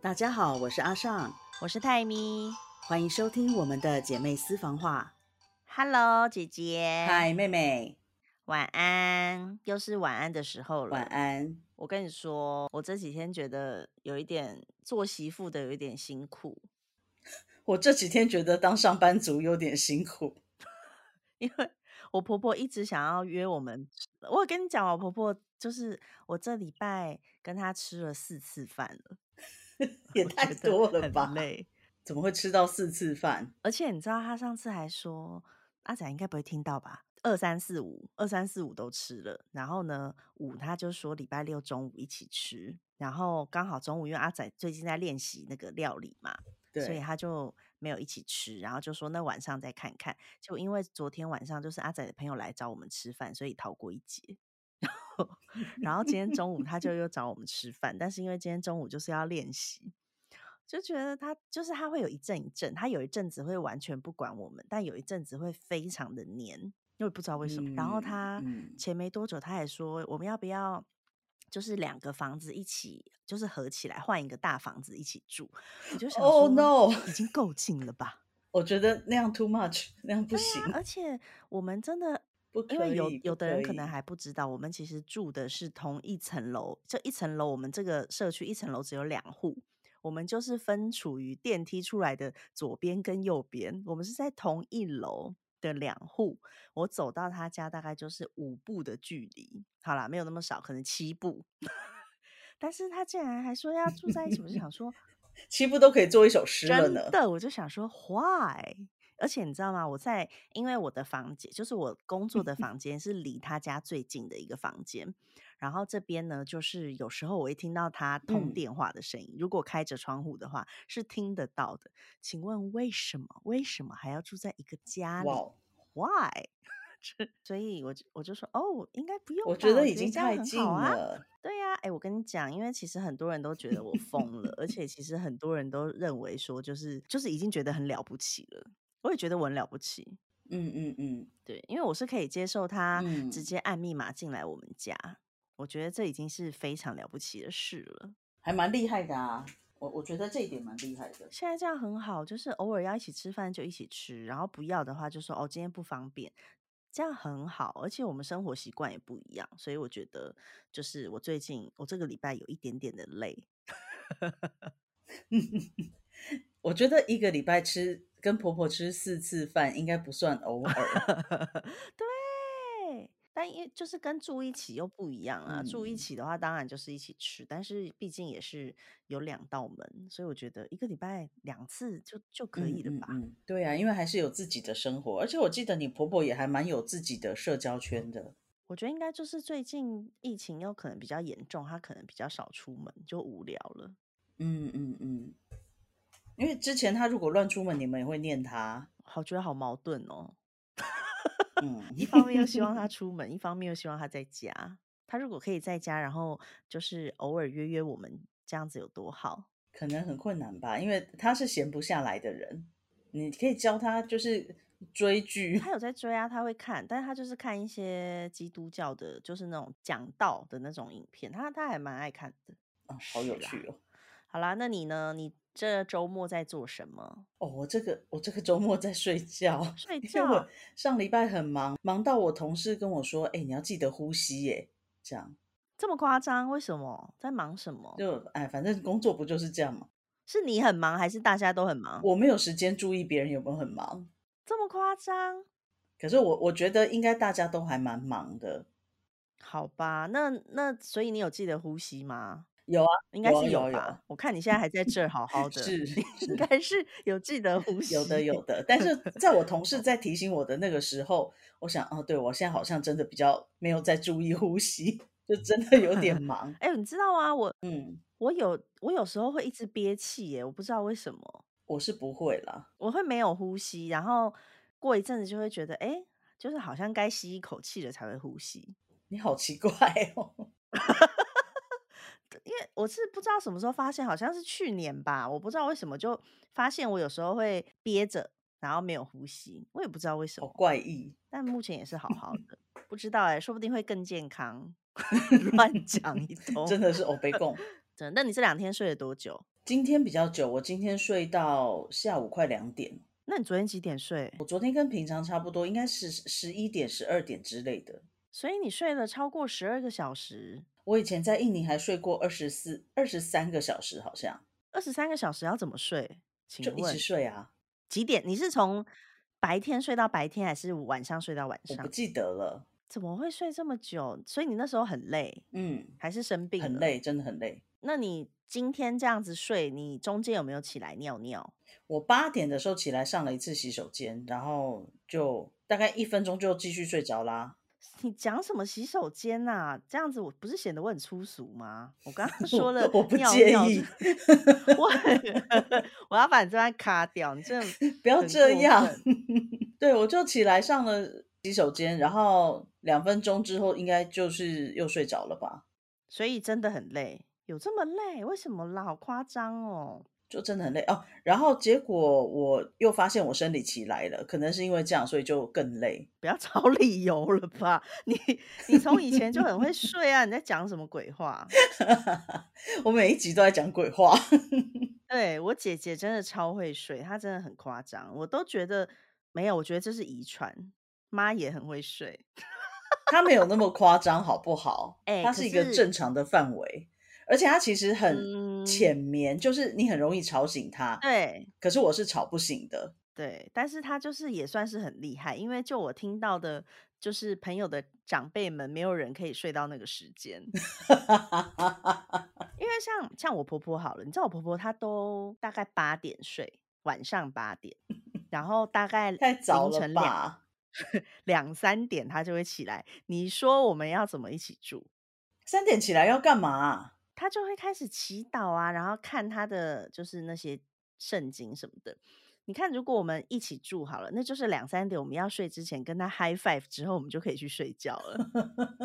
大家好，我是阿尚，我是泰咪。欢迎收听我们的姐妹私房话。Hello，姐姐。嗨，妹妹，晚安，又是晚安的时候了。晚。安。我跟你说，我这几天觉得有一点做媳妇的有一点辛苦，我这几天觉得当上班族有点辛苦，因为我婆婆一直想要约我们。我跟你讲，我婆婆就是我这礼拜跟她吃了四次饭了，也太多了吧很？累。怎么会吃到四次饭？而且你知道，他上次还说，阿仔应该不会听到吧？二三四五，二三四五都吃了，然后呢，五他就说礼拜六中午一起吃，然后刚好中午因为阿仔最近在练习那个料理嘛，所以，他就没有一起吃，然后就说那晚上再看看。就因为昨天晚上就是阿仔的朋友来找我们吃饭，所以逃过一劫。然后，今天中午他就又找我们吃饭，但是因为今天中午就是要练习，就觉得他就是他会有一阵一阵，他有一阵子会完全不管我们，但有一阵子会非常的黏，因为不知道为什么。然后嗯他嗯前没多久他还说我们要不要就是两个房子一起就是合起来换一个大房子一起住，我就想说 Oh no！已经够近了吧？我觉得那样 too much，那样不行，啊，而且我们真的不可因为有，有。的人可能还不知道，我们其实住的是同一层楼。这一层楼，我们这个社区一层楼只有两户，我们就是分处于电梯出来的左边跟右边，我们是在同一楼的两户。我走到他家大概就是五步的距离，好啦，没有那么少，可能七步。但是他竟然还说要住在一起，我就想说，七步都可以做一首诗了呢。真的，我就想说，why？而且你知道吗？我在因为我的房间，就是我工作的房间是离他家最近的一个房间，然后这边呢，就是有时候我会听到他通嗯电话的声音，如果开着窗户的话是听得到的。请问为什么？为什么还要住在一个家里，？Why？所以我就我就说，哦，应该不用，我觉得已经太近。了。对呀、哎，我跟你讲，因为其实很多人都觉得我疯了，而 且其实很多人都认为说，就是就是已经觉得很了不起了。我也觉得我很了不起，嗯嗯嗯对，因为我是可以接受他直嗯，接按密码进来我们家，我觉得这已经是非常了不起的事了。还蛮厉害的啊。我我觉得这一点蛮厉害的。现在这样很好，就是偶尔要一起吃饭就一起吃，然后不要的话就说哦今天不方便，这样很好。而且我们生活习惯也不一样，所以我觉得就是我最近我这个礼拜有一点点的累。我觉得一个礼拜吃跟婆婆吃四次饭应该不算偶尔。对，但因为就是跟住一起又不一样啊。住一嗯，起的话，当然就是一起吃，但是毕竟也是有两道门，所以我觉得一个礼拜两次就就可嗯以了吧。嗯嗯，对啊，因为还是有自己的生活，而且我记得你婆婆也还蛮有自己的社交圈的。我觉得应该就是最近疫情又可能比较严重，她可能比较少出门，就无聊了。嗯嗯嗯，因为之前他如果乱出门，你们也会念他。好觉得好矛盾哦，嗯，一方面又希望他 出门，一方面又希望他在家。他如果可以在家，然后就是偶尔约约我们，这样子有多好？可能很困难吧，因为他是闲不下来的人。你可以教他就是追剧。他有在追啊，他会看，但是他就是看一些基督教的，就是那种讲道的那种影片，他他还蛮爱看的。啊，好有，趣哦！好啦，那你呢？你这周末在做什么？哦，我这个我这个周末在睡觉，睡因为我觉？上礼拜很忙，忙到我同事跟我说：“哎、你要记得呼吸耶。”这样这么夸张？为什么？在忙什么？就哎，反正工作不就是这样嘛。是你很忙，还是大家都很忙？我没有时间注意别人有没有很忙，这么夸张？可是我我觉得应该大家都还蛮忙的。好吧，那那所以你有记得呼吸吗？有啊，应该是有吧啊，我看你现在还在这儿好好 的，应 该是有记得呼吸。有的有的，但是在我同事 在提醒我的那个时候，我想哦，对我现在好像真的比较没有在注意呼吸，就真的有点忙。哎、你知道吗？我嗯，我有我有时候会一直憋气耶，我不知道为什么，我是不会啦。我会没有呼吸，然后过一阵子就会觉得，哎、就是好像该吸一口气了才会呼吸。你好奇怪哦。因为我是不知道什么时候发现，好像是去年吧，我不知道为什么就发现我有时候会憋着，然后没有呼吸，我也不知道为什好么，怪异。但目前也是好好 的，不知道哎、说不定会更健康。乱讲一通，真的是欧北贡。真的。那你这两天睡了多久？今天比较久，我今天睡到下午快两点。那你昨天几点睡？我昨天跟平常差不多，应该是十一点、十二点之类的。所以你睡了超过十二个小时。我以前在印尼还睡过二十四、二十三个小时，好像。二十三个小时要怎么睡？请就一直睡啊。几点？你是从白天睡到白天，还是晚上睡到晚上？我不记得了。怎么会睡这么久？所以你那时候很累，嗯，还是生病？很累，真的很累。那你今天这样子睡，你中间有没有起来尿尿？我八点的时候起来上了一次洗手间，然后就大概一分钟就继续睡着啦。你讲什么洗手间呐？这样子我不是显得我很粗俗吗？我刚刚 说了，我不介意。我 我要把你这段卡掉，你这 不要这样。对，我就起来上了洗手间，然后两分钟之后应该就是又睡着了吧？所以真的很累，有这么累？为什么啦？好夸张哦！就真的很累哦，然后结果我又发现我生理期来了，可能是因为这样，所以就更累。不要找 理由了吧？你你从以前就很会睡啊？你在讲什么鬼话？我每一集都在讲鬼话。对我姐姐真的超会睡，她真的很夸张，我都觉得没有，我觉得这是遗传。妈也很会睡，她没有那么夸张，好不好？哎，她是一个正常的范围。而且他其实很浅眠，就是你很容易吵醒他。对，可是我是吵不醒的。对，但是他就是也算是很厉害，因为就我听到的，就是朋友的长辈们，没有人可以睡到那个时间。因为像像我婆婆好了，你知道我婆婆她都大概八点睡，晚上八点，然后大概太早了吧，两三点她就会起来。你说我们要怎么一起住？三点起来要干嘛？他就会开始祈祷啊，然后看他的就是那些圣经什么的。你看，如果我们一起住好了，那就是两三点我们要睡之前跟他 high five 之后，我们就可以去睡觉了。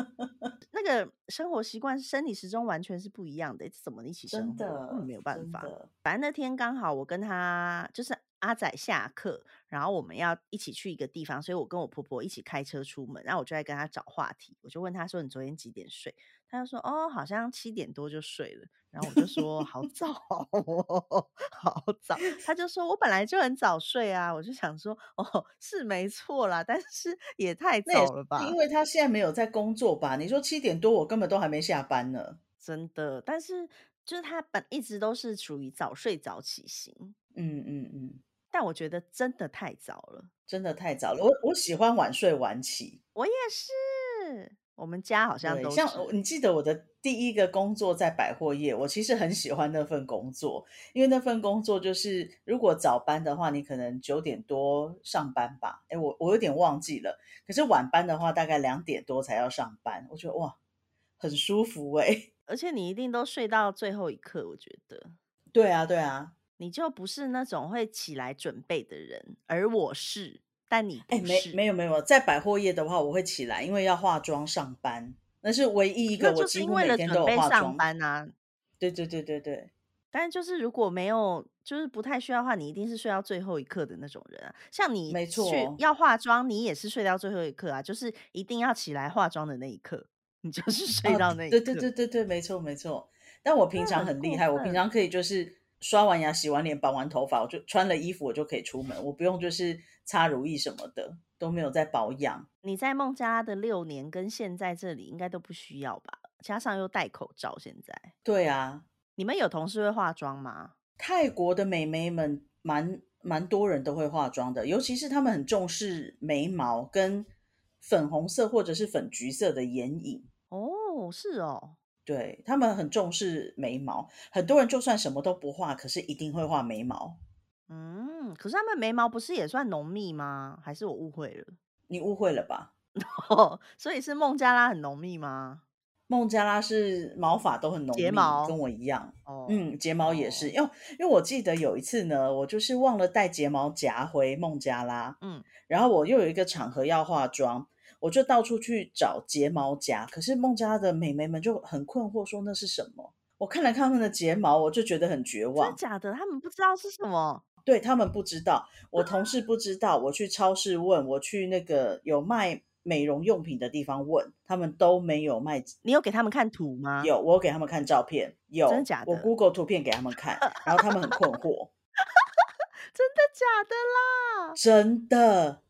那个生活习惯、生理时钟完全是不一样的，怎么一起生活？没有办法。反正那天刚好我跟他就是阿仔下课，然后我们要一起去一个地方，所以我跟我婆婆一起开车出门，然后我就在跟他找话题，我就问他说：“你昨天几点睡？”他就说：“哦，好像七点多就睡了。”然后我就说：“好 早，好早。”他就说：“我本来就很早睡啊。”我就想说：“哦，是没错啦，但是也太早了吧？因为他现在没有在工作吧？你说七点多，我根本都还没下班呢。”真的，但是就是他本一直都是属于早睡早起型。嗯嗯嗯。但我觉得真的太早了，真的太早了。我我喜欢晚睡晚起，我也是。我们家好像都像你记得我的第一个工作在百货业，我其实很喜欢那份工作，因为那份工作就是如果早班的话，你可能九点多上班吧，哎，我我有点忘记了。可是晚班的话，大概两点多才要上班，我觉得哇，很舒服哎。而且你一定都睡到最后一刻，我觉得。对啊，对啊，你就不是那种会起来准备的人，而我是。但你哎，没没有没有，在百货业的话，我会起来，因为要化妆上班，那是唯一一个我几乎每天都有化妆班啊。对对对对对。但就是如果没有，就是不太需要的话，你一定是睡到最后一刻的那种人啊。像你没错，要化妆，你也是睡到最后一刻啊，就是一定要起来化妆的那一刻，你就是 睡到那一刻。对对对对对，没错没错。但我平常很厉害，我平常可以就是刷完牙、洗完脸、绑完头发，我就穿了衣服，我就可以出门，我不用就是。擦乳液什么的都没有在保养。你在孟加拉的六年跟现在这里应该都不需要吧？加上又戴口罩，现在对啊。你们有同事会化妆吗？泰国的美眉们蛮蛮多人都会化妆的，尤其是他们很重视眉毛跟粉红色或者是粉橘色的眼影。哦，是哦，对他们很重视眉毛，很多人就算什么都不画，可是一定会画眉毛。嗯，可是他们眉毛不是也算浓密吗？还是我误会了？你误会了吧？所以是孟加拉很浓密吗？孟加拉是毛发都很浓密，睫毛跟我一样。哦，嗯，睫毛也是，因为因为我记得有一次呢，我就是忘了带睫毛夹回孟加拉，嗯，然后我又有一个场合要化妆，我就到处去找睫毛夹，可是孟加拉的美眉们就很困惑，说那是什么？我看了看他们的睫毛，我就觉得很绝望。真的假的？他们不知道是什么？对他们不知道，我同事不知道。我去超市问，我去那个有卖美容用品的地方问，他们都没有卖。你有给他们看图吗？有，我有给他们看照片。有，真的假的？我 Google 图片给他们看，然后他们很困惑。真的假的啦？真的。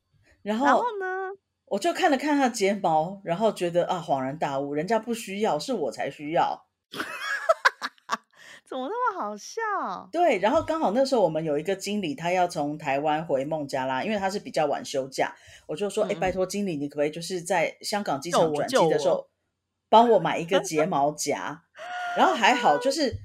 然后呢？我就看了看他睫毛，然后觉得啊，恍然大悟，人家不需要，是我才需要。怎么那么好笑？对，然后刚好那时候我们有一个经理，他要从台湾回孟加拉，因为他是比较晚休假，我就说，哎，拜托经理，你可不可以就是在香港机场转机的时候，帮我买一个睫毛夹？然后还好，就是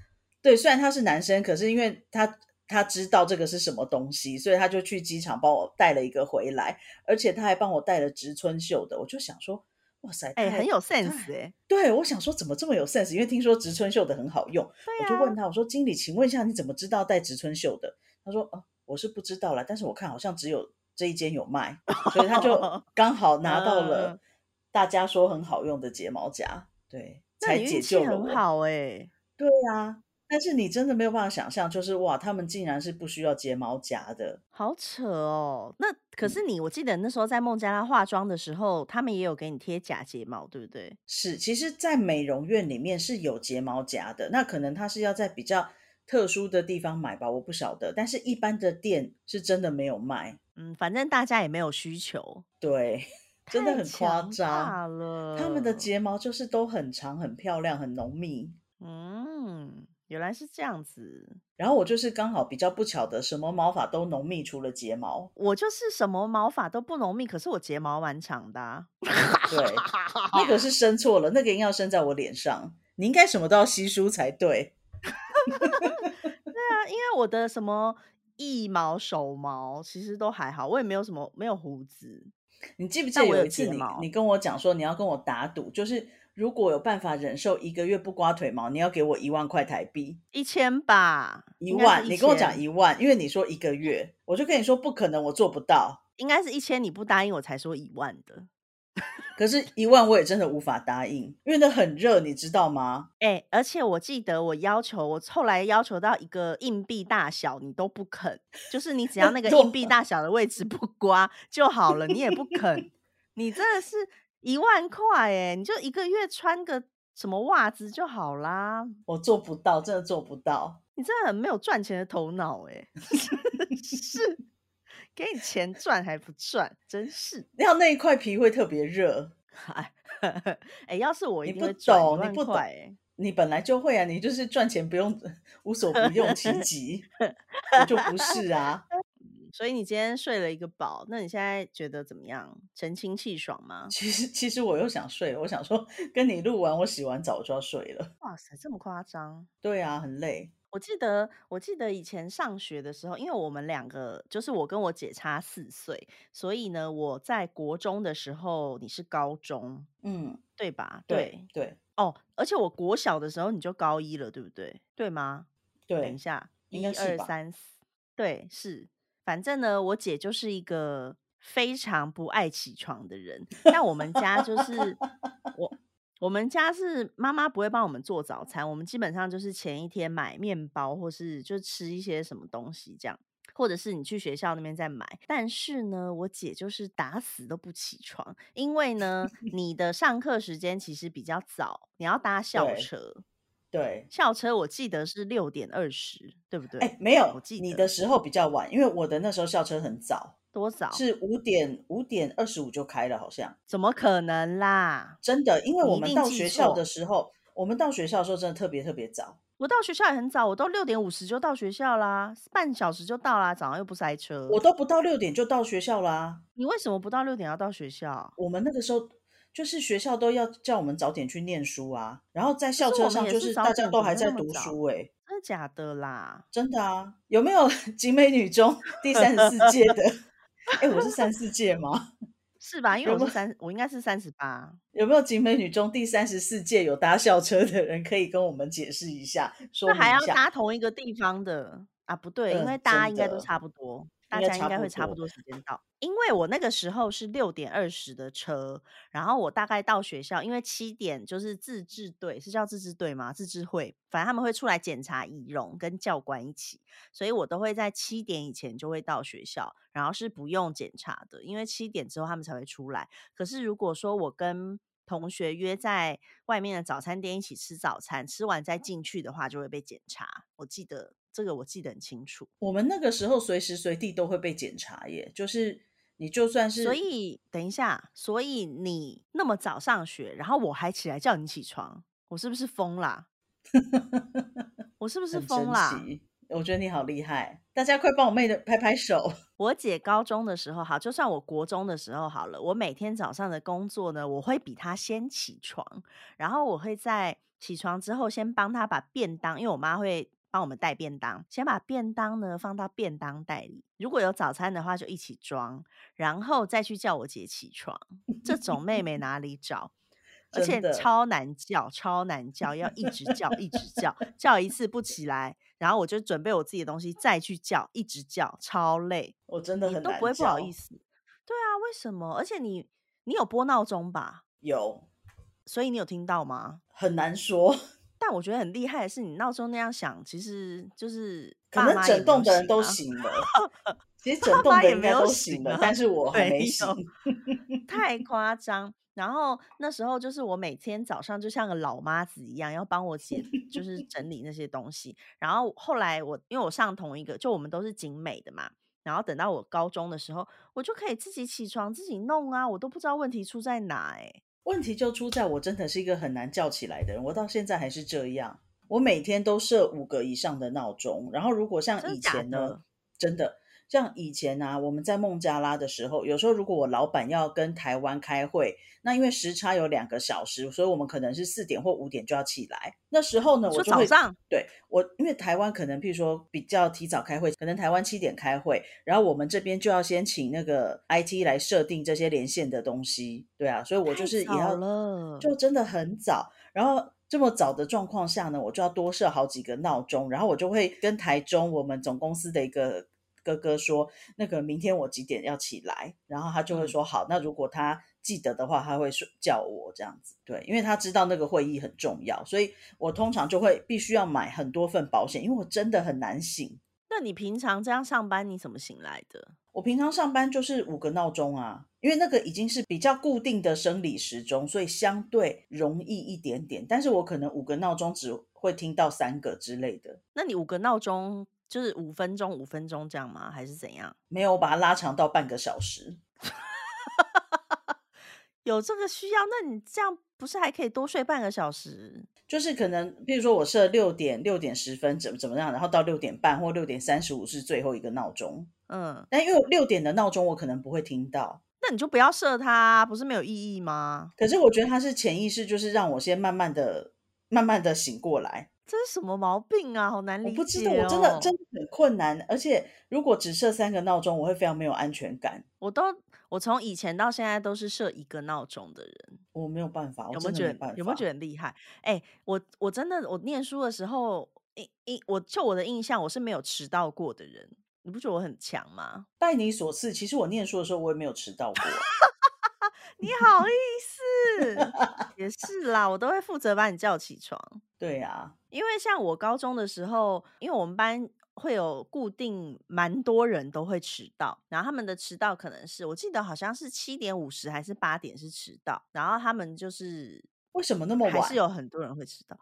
对，虽然他是男生，可是因为他。他知道这个是什么东西，所以他就去机场帮我带了一个回来，而且他还帮我带了植村秀的。我就想说，哇塞，哎，很有 sense 哎。对，我想说怎么这么有 sense？因为听说植村秀的很好用，我就问他，我说经理，请问一下，你怎么知道带植村秀的？他说，哦，我是不知道了，但是我看好像只有这一间有卖，所以他就 刚好拿到了大家说很好用的睫毛夹，对，才解救了我。很好哎，对呀。但是你真的没有办法想象，就是哇，他们竟然是不需要睫毛夹的，好扯哦。那可是你，我记得那时候在孟加拉化妆的时候，他们也有给你贴假睫毛，对不对？是，其实，在美容院里面是有睫毛夹的，那可能他是要在比较特殊的地方买吧，我不晓得。但是一般的店是真的没有卖，嗯，反正大家也没有需求，对，真的很夸张了。他们的睫毛就是都很长、很漂亮、很浓密，嗯。原来是这样子，然后我就是刚好比较不巧的，什么毛发都浓密，除了睫毛。我就是什么毛发都不浓密，可是我睫毛蛮长的。对，那个是生错了，那个应该要生在我脸上。你应该什么都要稀疏才对。对啊，因为我的什么腋毛、手毛其实都还好，我也没有什么没有胡子。你记不记得有一次你你跟我讲说你要跟我打赌，就是。如果有办法忍受一个月不刮腿毛，你要给我一万块台币，一千吧，一万。你跟我讲一万，因为你说一个月，我就跟你说不可能，我做不到。应该是一千，你不答应我才说一万的。可是，一万我也真的无法答应，因为那很热，你知道吗？哎，而且我记得我要求，我后来要求到一个硬币大小，你都不肯，就是你只要那个硬币 大小的位置不刮就好了，你也不肯，你真的是。一万块哎，你就一个月穿个什么袜子就好啦。我做不到，真的做不到。你真的很没有赚钱的头脑哎，是给你钱赚还不赚，真是。要那一块皮会特别热。哎哎，要是我你不懂，你不懂，你本来就会啊，你就是赚钱不用无所不用其极，我 就不是啊。所以你今天睡了一个饱，那你现在觉得怎么样？神清气爽吗？其实，其实我又想睡了。我想说，跟你录完，我洗完澡就要睡了。哇塞，这么夸张？对啊，很累。我记得，我记得以前上学的时候，因为我们两个就是我跟我姐差四岁，所以呢，我在国中的时候，你是高中，嗯，对吧？对对。哦，而且我国小的时候你就高一了，对不对？对吗？对。等一下，一二三四，对，是。反正呢，我姐就是一个非常不爱起床的人。但我们家就是我，我们家是妈妈不会帮我们做早餐，我们基本上就是前一天买面包，或是就吃一些什么东西这样，或者是你去学校那边再买。但是呢，我姐就是打死都不起床，因为呢，你的上课时间其实比较早，你要搭校车。对，校车我记得是六点二十，对不对？哎，没有，你的时候比较晚，因为我的那时候校车很早，多早？是五点五点二十五就开了，好像。怎么可能啦？真的，因为我们到学校的时候，我们到学校的时候真的特别特别早。我到学校也很早，我都六点五十就到学校啦，半小时就到啦，早上又不塞车。我都不到六点就到学校啦。你为什么不到六点要到学校？我们那个时候。就是学校都要叫我们早点去念书啊，然后在校车上就是大家都还在读书哎，真的假的啦？真的啊，有没有 景美女中 第三十四届的？哎，我是三四届吗？是吧？因为我是三，我应该是三十八。有没有景美女中第三十四届有搭校车的人可以跟我们解释一下？说还要搭同一个地方的啊，不对，因为大家应该都差不多。大家应该会差不多时间到，因为我那个时候是六点二十的车，然后我大概到学校，因为七点就是自治队，是叫自治队吗？自治会，反正他们会出来检查仪容，跟教官一起，所以我都会在七点以前就会到学校，然后是不用检查的，因为七点之后他们才会出来。可是如果说我跟同学约在外面的早餐店一起吃早餐，吃完再进去的话，就会被检查。我记得。这个我记得很清楚。我们那个时候随时随地都会被检查耶，就是你就算是……所以等一下，所以你那么早上学，然后我还起来叫你起床，我是不是疯啦？我是不是疯啦？我觉得你好厉害，大家快帮我妹的拍拍手。我姐高中的时候好，就算我国中的时候好了，我每天早上的工作呢，我会比她先起床，然后我会在起床之后先帮她把便当，因为我妈会。帮我们带便当，先把便当呢放到便当袋里。如果有早餐的话，就一起装，然后再去叫我姐起床。这种妹妹哪里找？而且超难叫，超难叫，要一直叫，一直叫，叫一次不起来，然后我就准备我自己的东西再去叫，一直叫，超累。我真的很都不会不好意思。对啊，为什么？而且你你有播闹钟吧？有，所以你有听到吗？很难说。但我觉得很厉害的是，你闹钟那样响，其实就是可能整栋的人 都醒了。其实整栋的人都醒了，但是我还没醒，太夸张。然后那时候就是我每天早上就像个老妈子一样，要帮我姐就是 整理那些东西。然后后来我因为我上同一个，就我们都是景美的嘛。然后等到我高中的时候，我就可以自己起床自己弄啊，我都不知道问题出在哪哎。问题就出在我真的是一个很难叫起来的人，我到现在还是这样。我每天都设五个以上的闹钟，然后如果像以前呢，真的。像以前啊，我们在孟加拉的时候，有时候如果我老板要跟台湾开会，那因为时差有两个小时，所以我们可能是四点或五点就要起来。那时候呢，我就会对我，因为台湾可能譬如说比较提早开会，可能台湾七点开会，然后我们这边就要先请那个 IT 来设定这些连线的东西，对啊，所以我就是也要就真的很早，然后这么早的状况下呢，我就要多设好几个闹钟，然后我就会跟台中我们总公司的一个。哥哥说：“那个明天我几点要起来？”然后他就会说：“好，那如果他记得的话，他会说叫我这样子。”对，因为他知道那个会议很重要，所以我通常就会必须要买很多份保险，因为我真的很难醒。那你平常这样上班，你怎么醒来的？我平常上班就是五个闹钟啊，因为那个已经是比较固定的生理时钟，所以相对容易一点点。但是我可能五个闹钟只会听到三个之类的。那你五个闹钟？就是五分钟，五分钟这样吗？还是怎样？没有，我把它拉长到半个小时。有这个需要？那你这样不是还可以多睡半个小时？就是可能，比如说我设六点六点十分怎么怎么样，然后到六点半或六点三十五是最后一个闹钟。嗯，但因为六点的闹钟我可能不会听到，那你就不要设它，不是没有意义吗？可是我觉得它是潜意识，就是让我先慢慢的、慢慢的醒过来。这是什么毛病啊？好难理解。我不知道，我真的真的很困难。而且如果只设三个闹钟，我会非常没有安全感。我都我从以前到现在都是设一个闹钟的人。我没有办法，有没有觉得有没有觉得很厉害？哎，我我真的我念书的时候，印印我就我的印象，我是没有迟到过的人。你不觉得我很强吗？拜你所赐，其实我念书的时候我也没有迟到过。你好意思？也是啦，我都会负责把你叫起床。对呀，因为像我高中的时候，因为我们班会有固定蛮多人都会迟到，然后他们的迟到可能是我记得好像是七点五十还是八点是迟到，然后他们就是为什么那么晚？还是有很多人会迟到？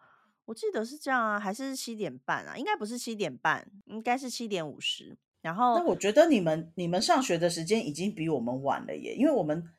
我记得是这样啊，还是七点半啊？应该不是七点半，应该是七点五十。然后那我觉得你们你们上学的时间已经比我们晚了耶，因为我们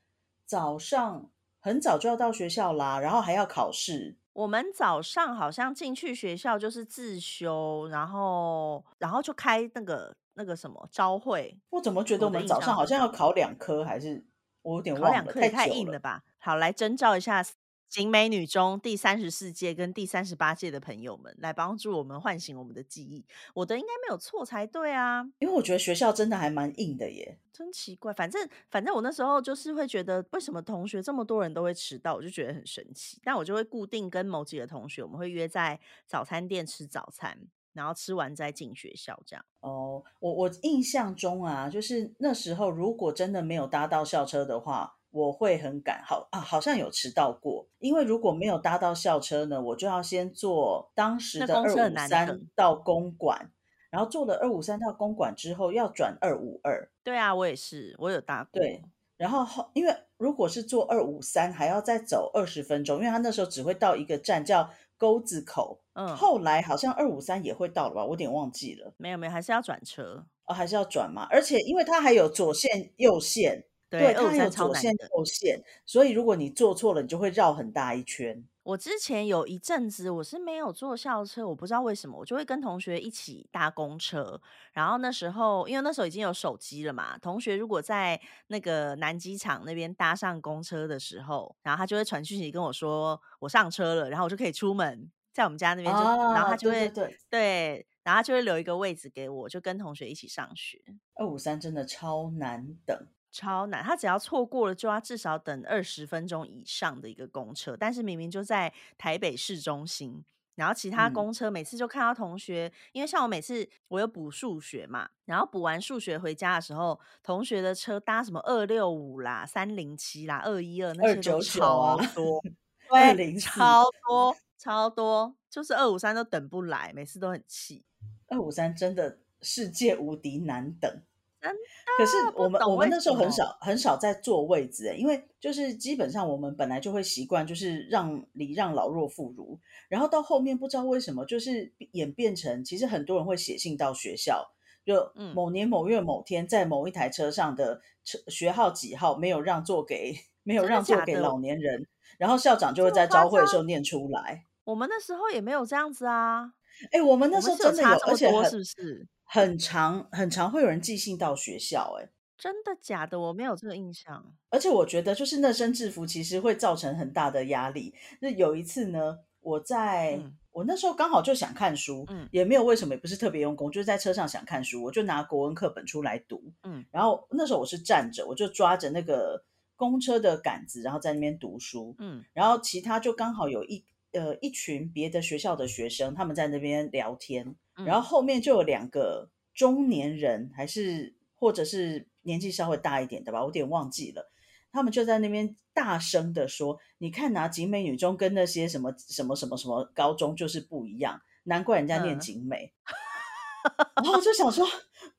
早上很早就要到学校啦，然后还要考试。我们早上好像进去学校就是自修，然后然后就开那个那个什么招会。我怎么觉得我们早上好像要考两科，还是我有点忘了，太硬了吧？好，来征召一下。景美女中第三十四届跟第三十八届的朋友们，来帮助我们唤醒我们的记忆。我的应该没有错才对啊，因为我觉得学校真的还蛮硬的耶。真奇怪，反正反正我那时候就是会觉得，为什么同学这么多人都会迟到，我就觉得很神奇。但我就会固定跟某几个同学，我们会约在早餐店吃早餐。然后吃完再进学校这样。哦，我我印象中啊，就是那时候如果真的没有搭到校车的话，我会很赶，好啊，好像有迟到过。因为如果没有搭到校车呢，我就要先坐当时的二五三到公馆，然后坐了二五三到公馆之后要转二五二。对啊，我也是，我有搭过。对，然后后因为如果是坐二五三，还要再走二十分钟，因为他那时候只会到一个站叫。沟子口，嗯，后来好像二五三也会到了吧，我有点忘记了。没有没有，还是要转车哦，还是要转嘛。而且因为它还有左线右线，对，它有左线右线，所以如果你坐错了，你就会绕很大一圈。我之前有一阵子我是没有坐校车，我不知道为什么，我就会跟同学一起搭公车。然后那时候，因为那时候已经有手机了嘛，同学如果在那个南机场那边搭上公车的时候，然后他就会传讯息跟我说我上车了，然后我就可以出门，在我们家那边就，然后他就会对，然后他就会留一个位置给我，就跟同学一起上学。二五三真的超难等。超难，他只要错过了，就要至少等二十分钟以上的一个公车。但是明明就在台北市中心，然后其他公车每次就看到同学，因为像我每次我有补数学嘛，然后补完数学回家的时候，同学的车搭什么二六五啦、三零七啦、二一二那些都超 多，对，超多超多，就是二五三都等不来，每次都很气。二五三真的世界无敌难等。真可是我们我们那时候很少很少在坐位置哎，因为就是基本上我们本来就会习惯就是让礼让老弱妇孺，然后到后面不知道为什么就是演变成，其实很多人会写信到学校，就某年某月某天在某一台车上的车学号几号没有让座给没有让座给老年人，然后校长就会在招会的时候念出来。我们那时候也没有这样子啊，哎，我们那时候真的有，而且是不是？很常很常，会有人寄信到学校，哎，真的假的？我没有这个印象。而且我觉得，就是那身制服其实会造成很大的压力。那有一次呢，我在我那时候刚好就想看书，嗯，也没有为什么，也不是特别用功，就是在车上想看书，我就拿国文课本出来读，嗯，然后那时候我是站着，我就抓着那个公车的杆子，然后在那边读书，嗯，然后其他就刚好有一呃一群别的学校的学生，他们在那边聊天。然后后面就有两个中年人，还是或者是年纪稍微大一点的吧，我有点忘记了。他们就在那边大声的说：“你看拿景美女中跟那些什么什么什么什么高中就是不一样，难怪人家念景美。”然后就想说：“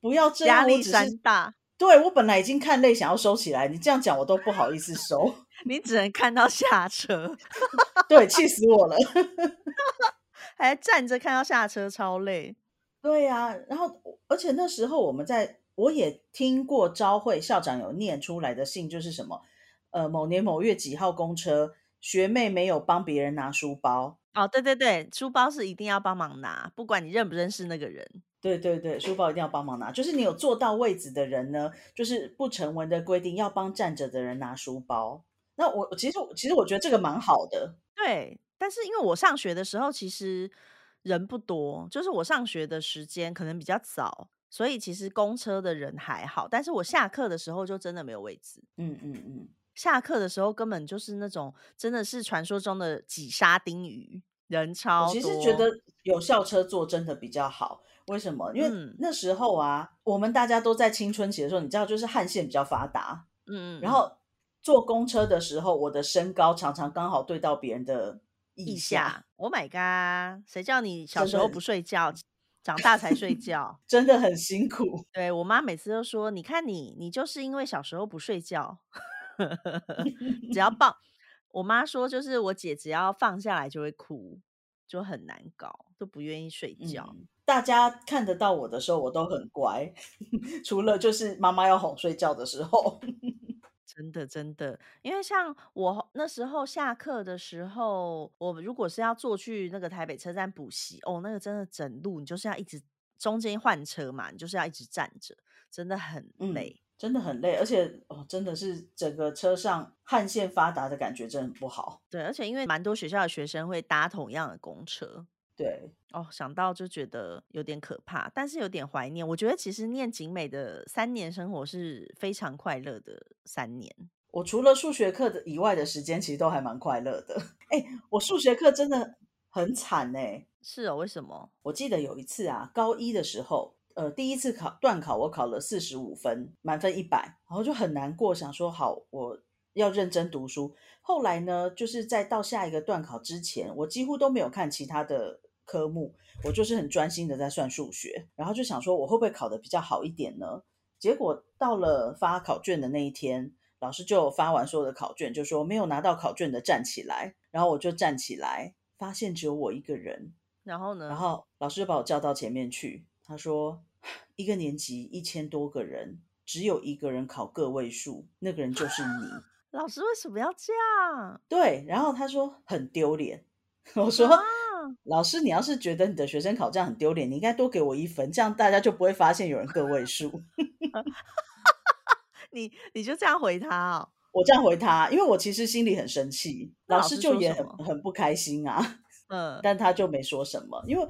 不要这样，压力山大。”对我本来已经看累，想要收起来，你这样讲我都不好意思收。你只能看到下车，对，气死我了。还站着看到下车，超累。对呀，然后而且那时候我们在，我也听过招会校长有念出来的信，就是什么，呃，某年某月几号公车，学妹没有帮别人拿书包。哦，对对对，书包是一定要帮忙拿，不管你认不认识那个人。对对对，书包一定要帮忙拿，就是你有坐到位子的人呢，就是不成文的规定要帮站着的人拿书包。那我其实其实我觉得这个蛮好的。对。但是因为我上学的时候其实人不多，就是我上学的时间可能比较早，所以其实公车的人还好。但是我下课的时候就真的没有位置。嗯嗯嗯，下课的时候根本就是那种真的是传说中的挤沙丁鱼，人超多。其实觉得有校车坐真的比较好。为什么？因为那时候啊，我们大家都在青春期的时候，你知道，就是汗腺比较发达。嗯嗯。然后坐公车的时候，我的身高常常刚好对到别人的。一下，Oh my god！谁叫你小时候不睡觉，长大才睡觉，真的很辛苦。对我妈每次都说：“你看你，你就是因为小时候不睡觉，只要抱。”我妈说：“就是我姐只要放下来就会哭，就很难搞，都不愿意睡觉。”大家看得到我的时候，我都很乖，除了就是妈妈要哄睡觉的时候。真的，真的，因为像我那时候下课的时候，我如果是要坐去那个台北车站补习，哦，那个真的整路你就是要一直中间换车嘛，你就是要一直站着，真的很累，真的很累，而且哦，真的是整个车上汗腺发达的感觉，真的很不好。对，而且因为蛮多学校的学生会搭同样的公车。对哦，想到就觉得有点可怕，但是有点怀念。我觉得其实念景美的三年生活是非常快乐的三年。我除了数学课的以外的时间，其实都还蛮快乐的。哎，我数学课真的很惨哎。是哦，为什么？我记得有一次啊，高一的时候，呃，第一次考段考，我考了四十五分，满分一百，然后就很难过，想说好，我要认真读书。后来呢，就是在到下一个段考之前，我几乎都没有看其他的科目，我就是很专心的在算数学，然后就想说，我会不会考的比较好一点呢？结果到了发考卷的那一天，老师就发完所有的考卷，就说没有拿到考卷的站起来，然后我就站起来，发现只有我一个人。然后呢？然后老师就把我叫到前面去，他说：“一个年级一千多个人，只有一个人考个位数，那个人就是你。”老师为什么要这样？对，然后他说很丢脸。我说：“老师，你要是觉得你的学生考这样很丢脸，你应该多给我一分，这样大家就不会发现有人个位数。”你你就这样回他哦？我这样回他，因为我其实心里很生气，老师就也很很不开心啊。嗯，但他就没说什么，因为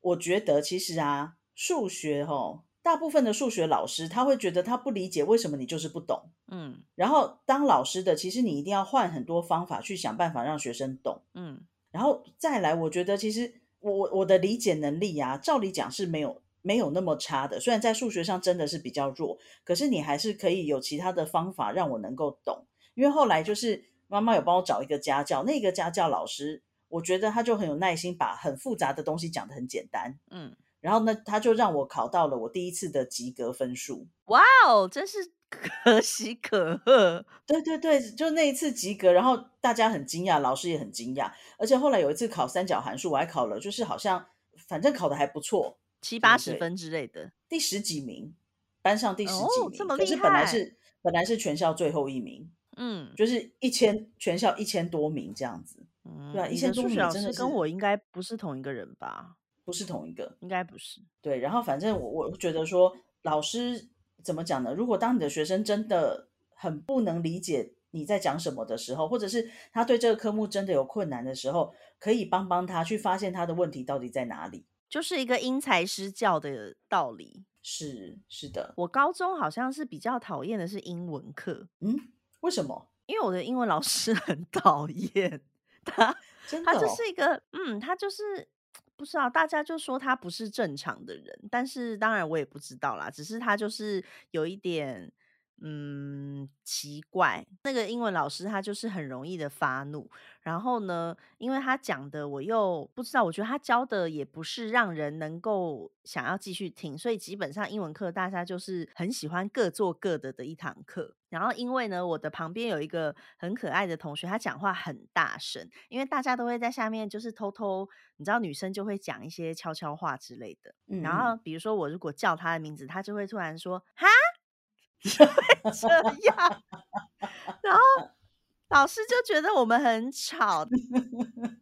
我觉得其实啊，数学哈，大部分的数学老师他会觉得他不理解为什么你就是不懂，嗯，然后当老师的其实你一定要换很多方法去想办法让学生懂，嗯，然后再来，我觉得其实我我我的理解能力啊，照理讲是没有没有那么差的，虽然在数学上真的是比较弱，可是你还是可以有其他的方法让我能够懂，因为后来就是妈妈有帮我找一个家教，那个家教老师。我觉得他就很有耐心，把很复杂的东西讲得很简单。嗯，然后呢，他就让我考到了我第一次的及格分数。哇哦，真是可喜可贺！对对对，就那一次及格，然后大家很惊讶，老师也很惊讶。而且后来有一次考三角函数，我还考了，就是好像反正考的还不错，七八十分之类的，第十几名，班上第十几名。这么厉害！可是本来是本来是全校最后一名。嗯，就是一千全校一千多名这样子。对啊，以前数学真的跟我应该不是同一个人吧？不是同一个，应该不是。对，然后反正我我觉得说，老师怎么讲呢？如果当你的学生真的很不能理解你在讲什么的时候，或者是他对这个科目真的有困难的时候，可以帮帮他去发现他的问题到底在哪里，就是一个因材施教的道理。是是的，我高中好像是比较讨厌的是英文课。嗯，为什么？因为我的英文老师 很讨厌。他他就是一个，嗯，他就是不知道，大家就说他不是正常的人，但是当然我也不知道啦，只是他就是有一点。嗯，奇怪，那个英文老师他就是很容易的发怒，然后呢，因为他讲的我又不知道，我觉得他教的也不是让人能够想要继续听，所以基本上英文课大家就是很喜欢各做各的的一堂课。然后因为呢，我的旁边有一个很可爱的同学，他讲话很大声，因为大家都会在下面就是偷偷，你知道女生就会讲一些悄悄话之类的。然后比如说我如果叫他的名字，他就会突然说哈。就会 这样，然后老师就觉得我们很吵，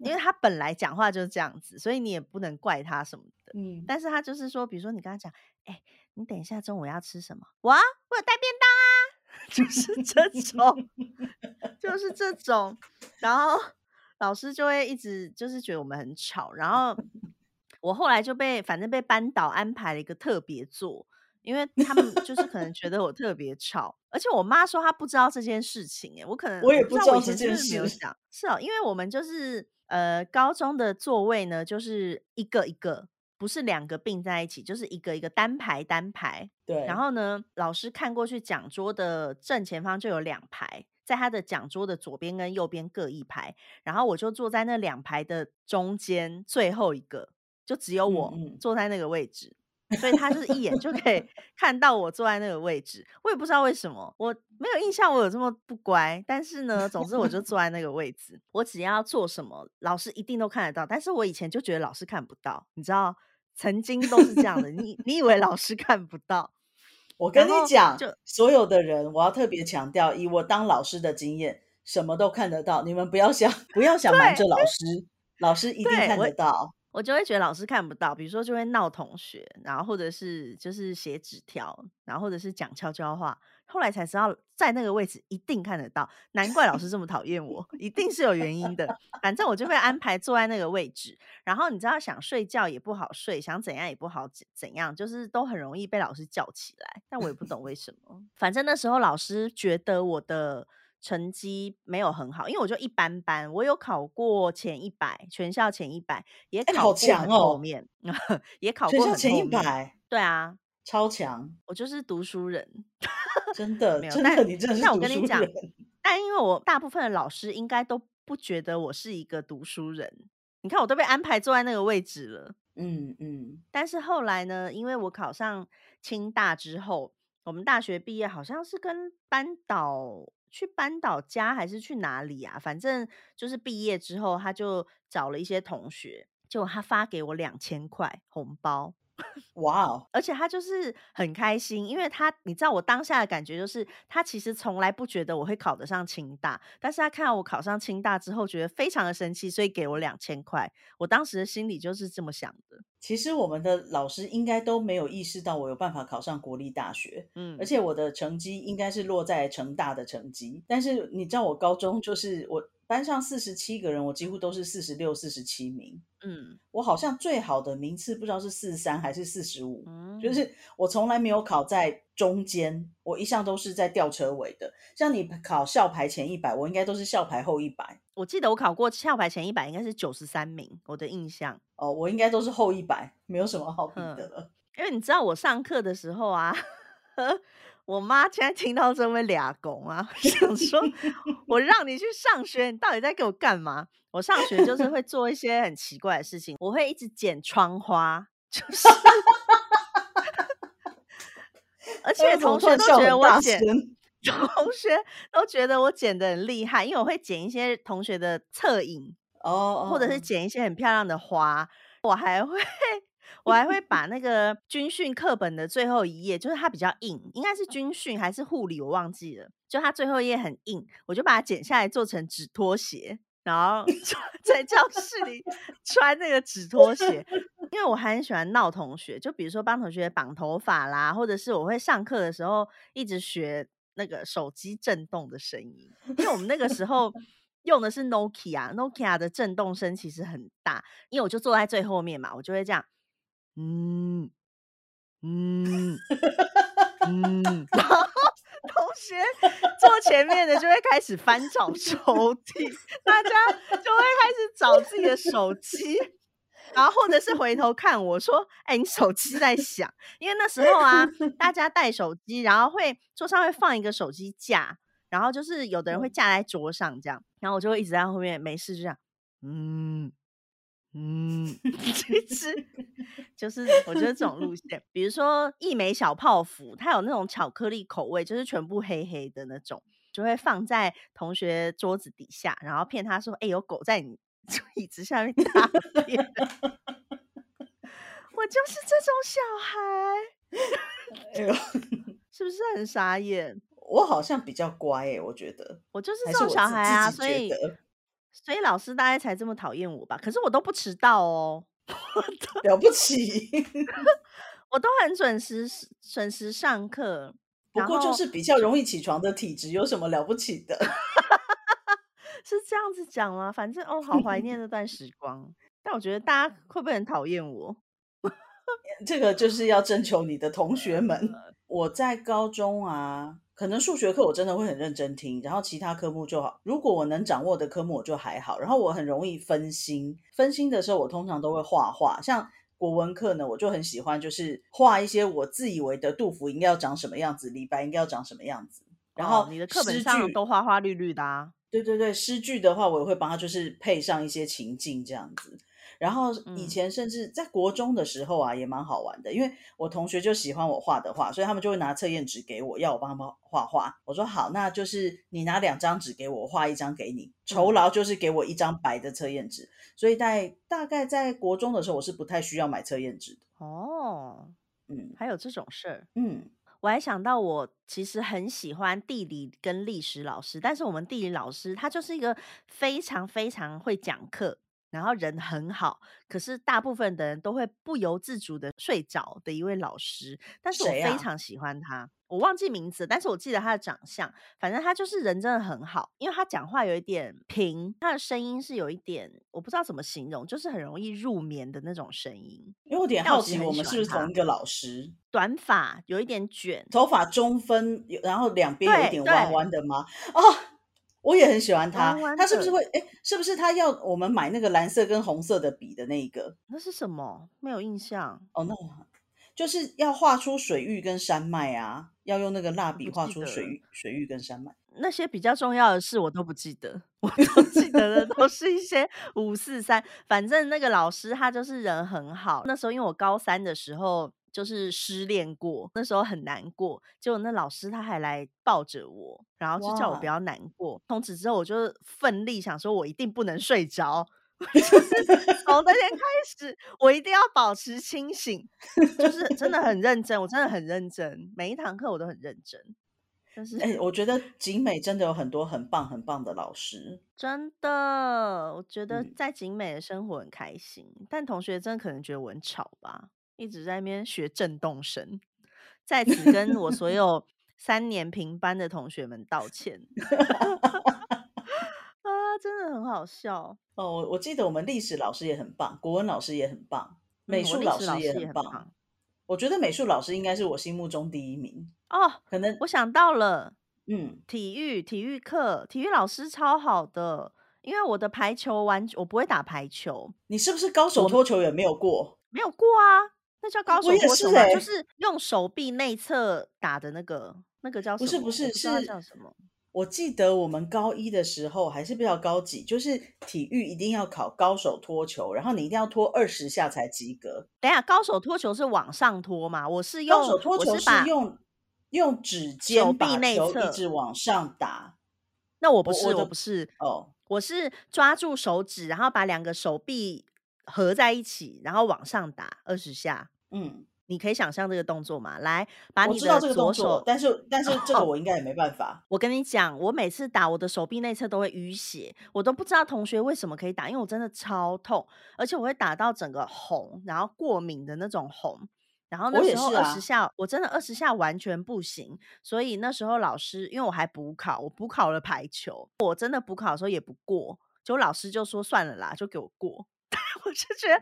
因为他本来讲话就是这样子，所以你也不能怪他什么的。嗯，但是他就是说，比如说你跟他讲，哎，你等一下中午要吃什么？我我有带便当啊，就是这种，就是这种，然后老师就会一直就是觉得我们很吵，然后我后来就被反正被班导安排了一个特别座。因为他们就是可能觉得我特别吵，而且我妈说她不知道这件事情，哎，我可能我也不知道这件事。是哦，因为我们就是呃高中的座位呢，就是一个一个，不是两个并在一起，就是一个一个单排单排。对。然后呢，老师看过去讲桌的正前方就有两排，在他的讲桌的左边跟右边各一排，然后我就坐在那两排的中间最后一个，就只有我坐在那个位置。所以他就是一眼就可以 看到我坐在那个位置，我也不知道为什么，我没有印象我有这么不乖。但是呢，总之我就 坐在那个位置，我只要做什么，老师一定都看得到。但是我以前就觉得老师看不到，你知道，曾经都是这样的。你 你以为老师看不到？我跟你讲，就所有的人，我要特别强调，以我当老师的经验，什么都看得到。你们不要想，不要想瞒着老师，老师一定看得到。我就会觉得老师看不到，比如说就会闹同学，然后或者是就是写纸条，然后或者是讲悄悄话。后来才知道在那个位置一定看得到，难怪老师这么讨厌我，一定是有原因的。反正我就会安排坐在那个位置，然后你知道想睡觉也不好睡，想怎样也不好怎样，就是都很容易被老师叫起来。但我也不懂为什么，反正那时候老师觉得我的。成绩没有很好，因为我就一般般。我有考过前一百，全校前一百，也考过很后面，也考过前一百。对啊，超强！我就是读书人，真的，真的，你真的是读书人。但因为我大部分的老师应该都不觉得我是一个读书人。你看，我都被安排坐在那个位置了。嗯嗯。但是后来呢，因为我考上清大之后，我们大学毕业好像是跟班导。去班导家还是去哪里啊？反正就是毕业之后，他就找了一些同学，结果他发给我两千块红包。哇哦！而且他就是很开心，因为他你知道我当下的感觉就是，他其实从来不觉得我会考得上清大，但是他看到我考上清大之后，觉得非常的生气，所以给我两千块。我当时的心里就是这么想的。其实我们的老师应该都没有意识到我有办法考上国立大学，嗯，而且我的成绩应该是落在成大的成绩，但是你知道我高中就是我。班上四十七个人，我几乎都是四十六、四十七名。嗯，我好像最好的名次不知道是四十三还是四十五，就是我从来没有考在中间，我一向都是在吊车尾的。像你考校排前一百，我应该都是校排后一百。我记得我考过校排前一百，应该是九十三名，我的印象。哦，我应该都是后一百，没有什么好比的了。因为你知道我上课的时候啊。我妈现在听到这位俩公啊，想说：我让你去上学，你到底在给我干嘛？我上学就是会做一些很奇怪的事情，我会一直剪窗花，就是，而且同学都觉得我剪，同学都觉得我剪的很厉害，因为我会剪一些同学的侧影哦，或者是剪一些很漂亮的花，我还会。我还会把那个军训课本的最后一页，就是它比较硬，应该是军训还是护理，我忘记了。就它最后一页很硬，我就把它剪下来做成纸拖鞋，然后在教室里 穿那个纸拖鞋。因为我还很喜欢闹同学，就比如说帮同学绑头发啦，或者是我会上课的时候一直学那个手机震动的声音，因为我们那个时候 用的是 Nokia，Nokia 的震动声其实很大，因为我就坐在最后面嘛，我就会这样。嗯嗯嗯，然后同学坐前面的就会开始翻找抽屉，大家就会开始找自己的手机，然后或者是回头看我说：“哎，你手机在响。”因为那时候啊，大家带手机，然后会桌上会放一个手机架，然后就是有的人会架在桌上这样，然后我就会一直在后面没事就这样，嗯。嗯，其实就是我觉得这种路线，比如说一枚小泡芙，它有那种巧克力口味，就是全部黑黑的那种，就会放在同学桌子底下，然后骗他说：“哎，有狗在你椅子下面大便。”我就是这种小孩，哎呦，是不是很傻眼？我好像比较乖哎，我觉得我就是这种小孩啊，所以。所以老师大概才这么讨厌我吧？可是我都不迟到哦，了不起，我都很准时准时上课。不过就是比较容易起床的体质，有什么了不起的？是这样子讲吗？反正哦，好怀念 那段时光。但我觉得大家会不会很讨厌我？这个就是要征求你的同学们。我在高中啊。可能数学课我真的会很认真听，然后其他科目就好。如果我能掌握的科目我就还好，然后我很容易分心。分心的时候我通常都会画画，像国文课呢，我就很喜欢就是画一些我自以为的杜甫应该要长什么样子，李白应该要长什么样子。然后你的课本上都花花绿绿的啊。对对对，诗句的话我也会帮他就是配上一些情境这样子。然后以前甚至在国中的时候啊，也蛮好玩的，因为我同学就喜欢我画的画，所以他们就会拿测验纸给我，要我帮他们画画。我说好，那就是你拿两张纸给我，我画一张给你，酬劳就是给我一张白的测验纸。所以在大概在国中的时候，我是不太需要买测验纸的。哦，嗯，还有这种事儿。嗯，我还想到我其实很喜欢地理跟历史老师，但是我们地理老师他就是一个非常非常会讲课。然后人很好，可是大部分的人都会不由自主的睡着的一位老师，但是我非常喜欢他，我忘记名字，但是我记得他的长相，反正他就是人真的很好，因为他讲话有一点平，他的声音是有一点我不知道怎么形容，就是很容易入眠的那种声音。因为我有点好奇，我们是不是同一个老师？短发，有一点卷，头发中分，然后两边有一点弯弯的吗？哦。我也很喜欢他，他是不是会？哎，是不是他要我们买那个蓝色跟红色的笔的那一个？那是什么？没有印象哦。那就是要画出水域跟山脉啊，要用那个蜡笔画出水域、水域跟山脉。那些比较重要的事我都不记得，我都记得的都是一些五四三。反正那个老师他就是人很好。那时候因为我高三的时候。就是失恋过，那时候很难过，结果那老师他还来抱着我，然后就叫我不要难过。从此之后，我就奋力想说，我一定不能睡着，就是从那天开 始，我一定要保持清醒，就是真的很认真，我真的很认真，每一堂课我都很认真。但是，哎，我觉得景美真的有很多很棒很棒的老师，真的，我觉得在景美的生活很开心，但同学真的可能觉得我很吵吧。一直在那边学震动声，在此跟我所 有三年平班的同学们道歉。啊，真的很好笑哦！我我记得我们历史老师也很棒，国文老师也很棒，美术老师也很棒。我觉得美术老师应该是我心目中第一名哦。可能我想到了，嗯，体育体育课，体育老师超好的，因为我的排球完我不会打排球。你是不是高手脱球也没有过？没有过啊。那叫高手脱球吗？就是用手臂内侧打的那个，那个叫不是不是是叫什么？我记得我们高一的时候还是比较高级，就是体育一定要考高手托球，然后你一定要脱二十下才及格。等下，高手托球是往上脱嘛？我是用高手脱球是用用指尖手臂内侧一直往上打。那我不是，我不是哦，我是抓住手指，然后把两个手臂合在一起，然后往上打二十下。嗯，你可以想象这个动作吗？来，把你的左手，但是但是这个我应该也没办法。我跟你讲，我每次打我的手臂内侧都会淤血，我都不知道同学为什么可以打，因为我真的超痛，而且我会打到整个红，然后过敏的那种红。然后那时候二十下，我真的二十下完全不行，所以那时候老师因为我还补考，我补考了排球，我真的补考的时候也不过，就老师就说算了啦，就给我过。我就觉得。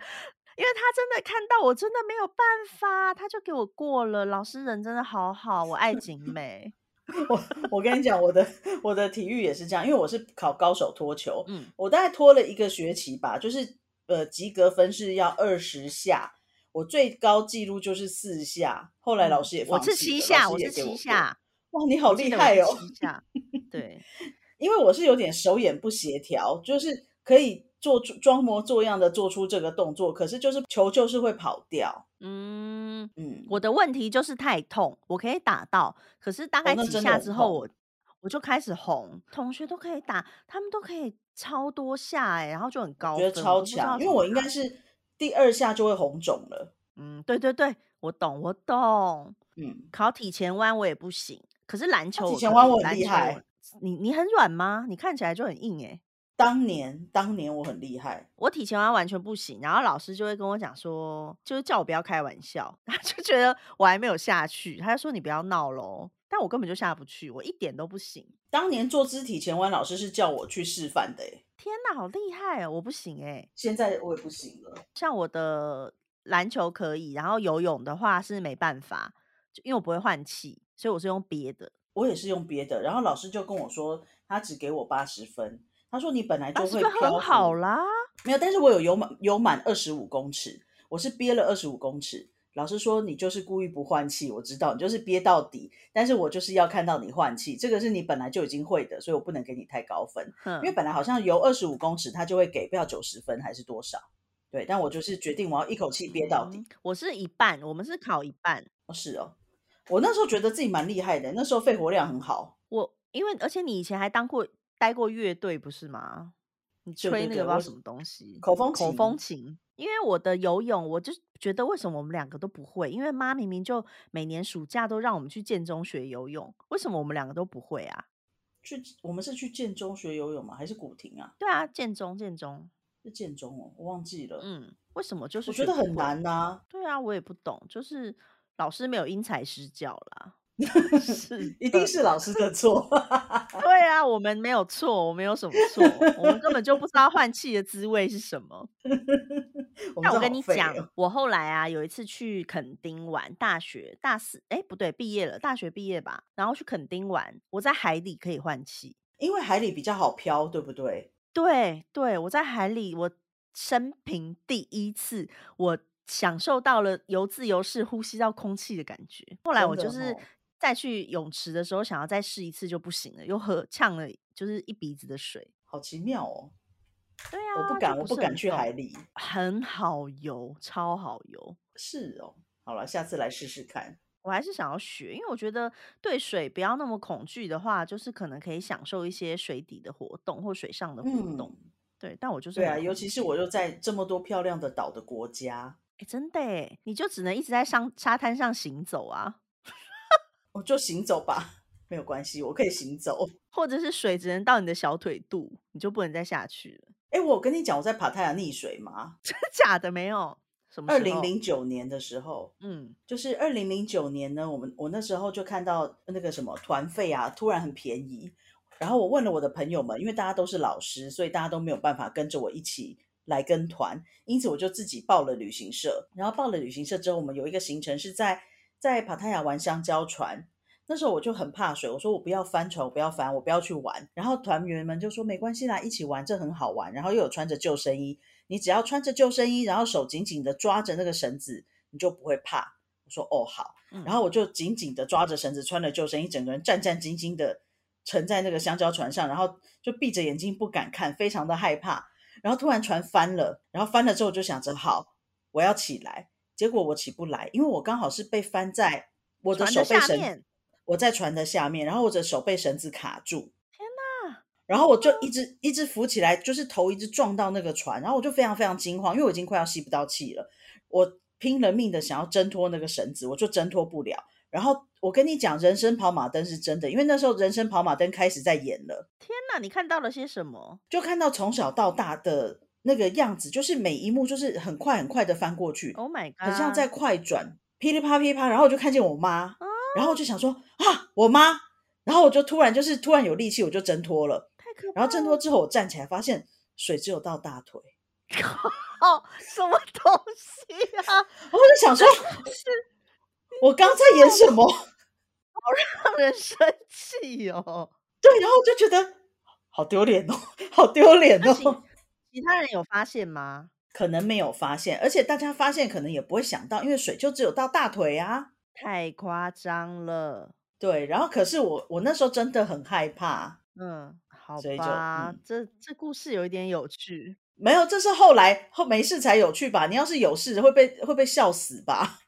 因为他真的看到我真的没有办法，他就给我过了。老师人真的好好，我爱景 美。我我跟你讲，我的我的体育也是这样，因为我是考高手脱球，嗯，我大概拖了一个学期吧，就是呃及格分是要二十下，我最高纪录就是四下，后来老师也我是七下，我是七下，哇，你好厉害哦！七下，对，因为我是有点手眼不协调，就是可以。做装模作样的做出这个动作，可是就是球就是会跑掉。嗯嗯，我的问题就是太痛，我可以打到，可是大概几下之后，我我就开始红。同学都可以打，他们都可以超多下哎，然后就很高，觉得超强。因为我应该是第二下就会红肿了。嗯，对对对，我懂我懂。嗯，考体前弯我也不行，可是篮球体前弯我很厉害。你你很软吗？你看起来就很硬哎。当年，当年我很厉害，我体前弯完全不行，然后老师就会跟我讲说，就是叫我不要开玩笑，他就觉得我还没有下去，他就说你不要闹喽，但我根本就下不去，我一点都不行。当年做肢体前弯，老师是叫我去示范的，哎，天哪，好厉害哦，我不行哎，现在我也不行了。像我的篮球可以，然后游泳的话是没办法，因为我不会换气，所以我是用憋的，我也是用憋的，然后老师就跟我说，他只给我八十分。他说：“你本来就会漂好啦，没有，但是我有游满游满二十五公尺，我是憋了二十五公尺。老师说你就是故意不换气，我知道你就是憋到底，但是我就是要看到你换气，这个是你本来就已经会的，所以我不能给你太高分，因为本来好像游二十五公尺他就会给不要九十分还是多少？对，但我就是决定我要一口气憋到底。我是一半，我们是考一半。是哦，我那时候觉得自己蛮厉害的，那时候肺活量很好。我因为而且你以前还当过。待过乐队不是吗？你吹那个不知道什么东西，口风口风琴。因为我的游泳，我就觉得为什么我们两个都不会？因为妈明明就每年暑假都让我们去建中学游泳，为什么我们两个都不会啊？去我们是去建中学游泳吗？还是古亭啊？对啊，建中建中是建中哦，我忘记了。嗯，为什么？就是我觉得很难呐。对啊，我也不懂，就是老师没有因材施教啦。是，一定是老师的错。对啊，我们没有错，我们有什么错？我们根本就不知道换气的滋味是什么。那 我跟你讲，我后来啊，有一次去垦丁玩，大学大四，哎，不对，毕业了，大学毕业吧，然后去垦丁玩，我在海里可以换气，因为海里比较好漂，对不对？对对，我在海里，我生平第一次，我享受到了由自由式呼吸到空气的感觉。后来我就是再去泳池的时候，想要再试一次就不行了，又喝呛了，就是一鼻子的水，好奇妙哦。对啊，我不敢，我不敢去海里，很好游，超好游。是哦，好了，下次来试试看。我还是想要学，因为我觉得对水不要那么恐惧的话，就是可能可以享受一些水底的活动或水上的活动。对，但我就是对啊，尤其是我又在这么多漂亮的岛的国家，哎，真的哎，你就只能一直在上沙滩上行走啊。我就行走吧，没有关系，我可以行走。或者是水只能到你的小腿肚，你就不能再下去了。哎，我跟你讲，我在爬太阳溺水吗？真的假的？没有。二零零九年的时候，嗯，就是二零零九年呢，我们我那时候就看到那个什么团费啊，突然很便宜。然后我问了我的朋友们，因为大家都是老师，所以大家都没有办法跟着我一起来跟团，因此我就自己报了旅行社。然后报了旅行社之后，我们有一个行程是在在帕塔亚玩香蕉船。那时候我就很怕水，我说我不要翻船，我不要翻，我不要去玩。然后团员们就说没关系啦，一起玩，这很好玩。然后又有穿着救生衣。你只要穿着救生衣，然后手紧紧的抓着那个绳子，你就不会怕。我说哦好，然后我就紧紧的抓着绳子，穿了救生衣，整个人战战兢兢的沉在那个香蕉船上，然后就闭着眼睛不敢看，非常的害怕。然后突然船翻了，然后翻了之后就想着好，我要起来。结果我起不来，因为我刚好是被翻在我的手被绳，我在船的下面，然后我的手被绳子卡住。然后我就一直一直浮起来，就是头一直撞到那个船，然后我就非常非常惊慌，因为我已经快要吸不到气了。我拼了命的想要挣脱那个绳子，我就挣脱不了。然后我跟你讲，人生跑马灯是真的，因为那时候人生跑马灯开始在演了。天哪，你看到了些什么？就看到从小到大的那个样子，就是每一幕就是很快很快的翻过去。Oh my god，很像在快转，噼里啪噼啪。然后我就看见我妈，然后我就想说啊，我妈。然后我就突然就是突然有力气，我就挣脱了。太可怕然后挣脱之后，我站起来发现水只有到大腿。哦，什么东西啊？我就想说，我刚在演什么？好让人生气哦。对，然后就觉得好丢脸哦，好丢脸哦。其他人有发现吗？可能没有发现，而且大家发现可能也不会想到，因为水就只有到大腿啊，太夸张了。对，然后可是我我那时候真的很害怕。嗯。好吧，这这故事有一点有趣。没有，这是后来后没事才有趣吧？你要是有事，会被会被笑死吧？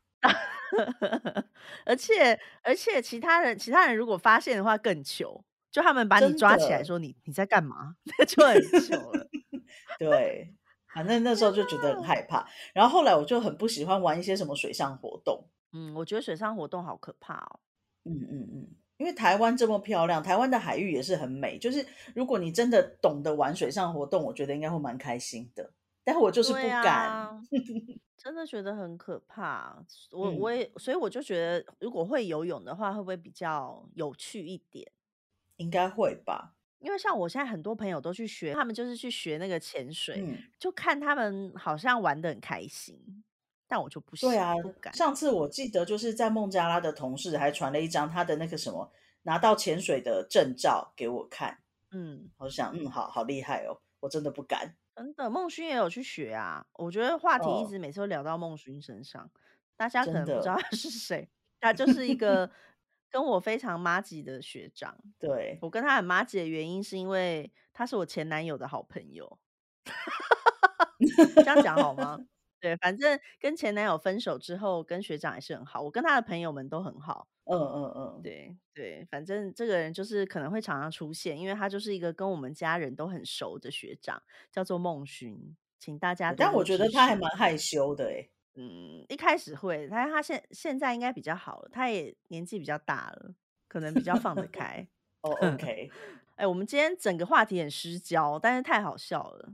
而 且而且，其他人其他人如果发现的话更糗，就他们把你抓起来说你你在干嘛？那 就很糗了。对，反正那时候就觉得很害怕。然后后来我就很不喜欢玩一些什么水上活动。嗯，我觉得水上活动好可怕哦。嗯嗯嗯。因为台湾这么漂亮，台湾的海域也是很美。就是如果你真的懂得玩水上活动，我觉得应该会蛮开心的。但我就是不敢，真的觉得很可怕。我我也，所以我就觉得，如果会游泳的话，会不会比较有趣一点？应该会吧。因为像我现在很多朋友都去学，他们就是去学那个潜水，就看他们好像玩的很开心。但我就不对啊，不敢上次我记得就是在孟加拉的同事还传了一张他的那个什么拿到潜水的证照给我看，嗯，我想嗯，好好厉害哦，我真的不敢。真的，孟勋也有去学啊。我觉得话题一直每次都聊到孟勋身上，大家可能不知道他是谁，他就是一个跟我非常妈吉的学长。对我跟他很妈吉的原因是因为他是我前男友的好朋友，这样讲好吗？对，反正跟前男友分手之后，跟学长也是很好。我跟他的朋友们都很好。嗯嗯嗯，对对，反正这个人就是可能会常常出现，因为他就是一个跟我们家人都很熟的学长，叫做孟勋，请大家。但我觉得他还蛮害羞的哎。嗯，一开始会，但是他现现在应该比较好了，他也年纪比较大了，可能比较放得 开。哦，OK。哎，我们今天整个话题很失焦，但是太好笑了。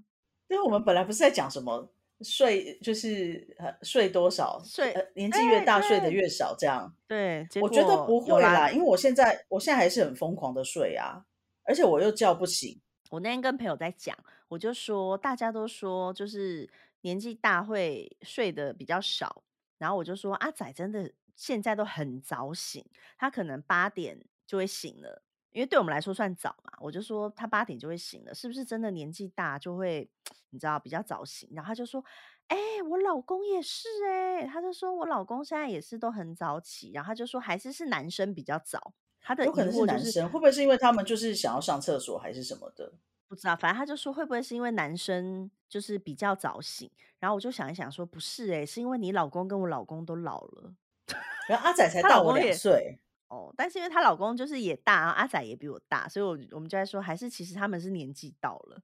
因为我们本来不是在讲什么。睡就是呃睡多少睡年纪越大睡的越少这样对，我觉得不会啦，因为我现在我现在还是很疯狂的睡啊，而且我又叫不醒。我那天跟朋友在讲，我就说大家都说就是年纪大会睡得比较少，然后我就说阿仔真的现在都很早醒，他可能八点就会醒了，因为对我们来说算早嘛，我就说他八点就会醒了，是不是真的年纪大就会你知道比较早醒？然后他就说：“哎，我老公也是哎。”他就说我老公现在也是都很早起，然后他就说还是是男生比较早。他的有可能是男生，会不会是因为他们就是想要上厕所还是什么的？不知道，反正他就说会不会是因为男生就是比较早醒？然后我就想一想说不是哎，是因为你老公跟我老公都老了。然后阿仔才大我两岁哦，但是因为她老公就是也大，阿仔也比我大，所以我我们就在说，还是其实他们是年纪到了。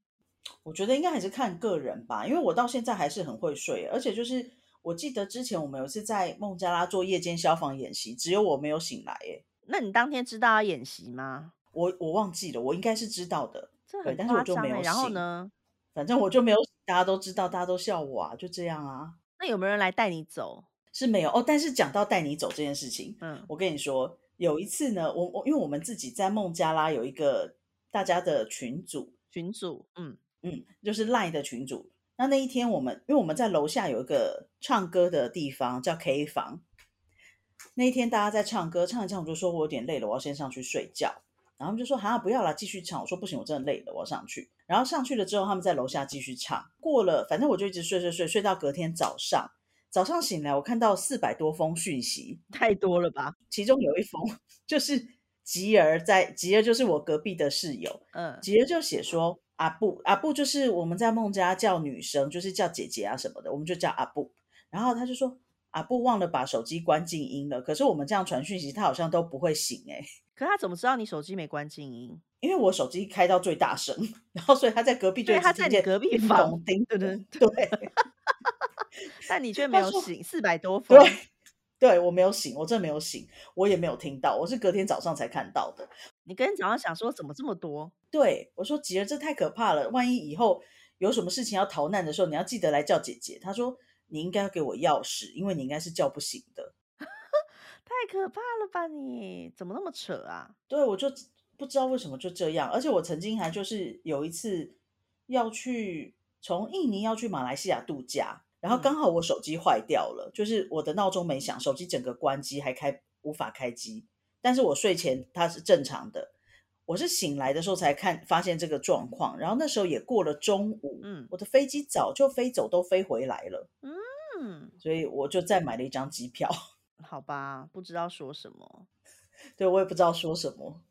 我觉得应该还是看个人吧，因为我到现在还是很会睡，而且就是我记得之前我们有一次在孟加拉做夜间消防演习，只有我没有醒来哎。那你当天知道要演习吗？我我忘记了，我应该是知道的，对，但是我就没有醒。然后呢？反正我就没有，大家都知道，大家都笑我啊，就这样啊。那有没有人来带你走？是没有哦。但是讲到带你走这件事情，嗯，我跟你说，有一次呢，我我因为我们自己在孟加拉有一个大家的群组，群组，嗯嗯，就是赖的群组。那那一天我们因为我们在楼下有一个唱歌的地方叫 K 房。那一天大家在唱歌，唱一唱，我就说我有点累了，我要先上去睡觉。然后他们就说：“好，不要了，继续唱。”我说：“不行，我真的累了，我要上去。”然后上去了之后，他们在楼下继续唱。过了，反正我就一直睡睡睡，睡到隔天早上。早上醒来，我看到四百多封讯息，太多了吧？其中有一封就是吉儿在，吉儿就是我隔壁的室友。嗯，吉儿就写说：“阿布，阿布就是我们在孟家叫女生，就是叫姐姐啊什么的，我们就叫阿布。”然后他就说。阿布忘了把手机关静音了，可是我们这样传讯息，他好像都不会醒哎。可他怎么知道你手机没关静音？因为我手机开到最大声，然后所以他在隔壁就他在你隔壁房，对对对。但你却没有醒，四百多 分。对，对我没有醒，我真的没有醒，我也没有听到，我是隔天早上才看到的。你隔天早上想说怎么这么多？对我说吉儿，这太可怕了，万一以后有什么事情要逃难的时候，你要记得来叫姐姐。他说。你应该要给我钥匙，因为你应该是叫不醒的。太可怕了吧？你怎么那么扯啊？对，我就不知道为什么就这样。而且我曾经还就是有一次要去从印尼要去马来西亚度假，然后刚好我手机坏掉了，就是我的闹钟没响，手机整个关机还开无法开机。但是我睡前它是正常的。我是醒来的时候才看发现这个状况，然后那时候也过了中午，嗯，我的飞机早就飞走，都飞回来了，嗯，所以我就再买了一张机票。好吧，不知道说什么，对我也不知道说什么。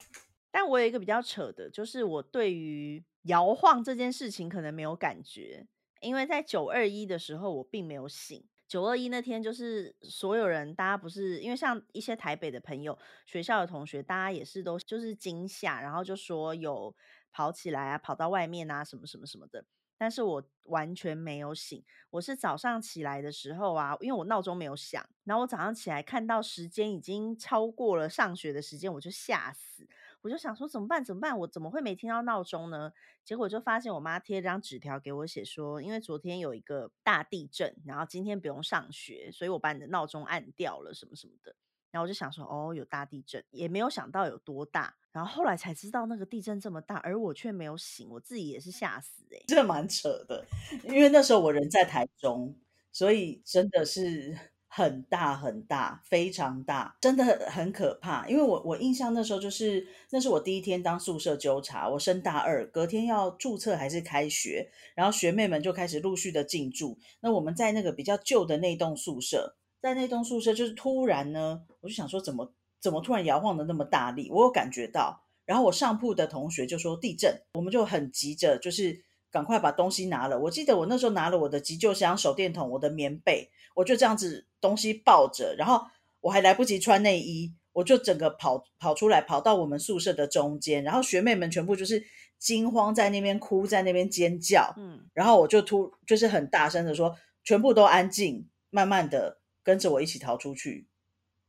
但我有一个比较扯的，就是我对于摇晃这件事情可能没有感觉，因为在九二一的时候我并没有醒。九二一那天，就是所有人，大家不是因为像一些台北的朋友、学校的同学，大家也是都就是惊吓，然后就说有跑起来啊，跑到外面啊，什么什么什么的。但是我完全没有醒，我是早上起来的时候啊，因为我闹钟没有响，然后我早上起来看到时间已经超过了上学的时间，我就吓死。我就想说怎么办？怎么办？我怎么会没听到闹钟呢？结果就发现我妈贴了张纸条给我，写说因为昨天有一个大地震，然后今天不用上学，所以我把你的闹钟按掉了，什么什么的。然后我就想说，哦，有大地震，也没有想到有多大。然后后来才知道那个地震这么大，而我却没有醒，我自己也是吓死哎，这蛮扯的。因为那时候我人在台中，所以真的是。很大很大，非常大，真的很很可怕。因为我我印象那时候就是，那是我第一天当宿舍纠察，我升大二，隔天要注册还是开学，然后学妹们就开始陆续的进驻。那我们在那个比较旧的那栋宿舍，在那栋宿舍就是突然呢，我就想说怎么怎么突然摇晃的那么大力，我有感觉到。然后我上铺的同学就说地震，我们就很急着就是。赶快把东西拿了！我记得我那时候拿了我的急救箱、手电筒、我的棉被，我就这样子东西抱着，然后我还来不及穿内衣，我就整个跑跑出来，跑到我们宿舍的中间，然后学妹们全部就是惊慌在那边哭，在那边尖叫，嗯，然后我就突就是很大声的说，全部都安静，慢慢的跟着我一起逃出去，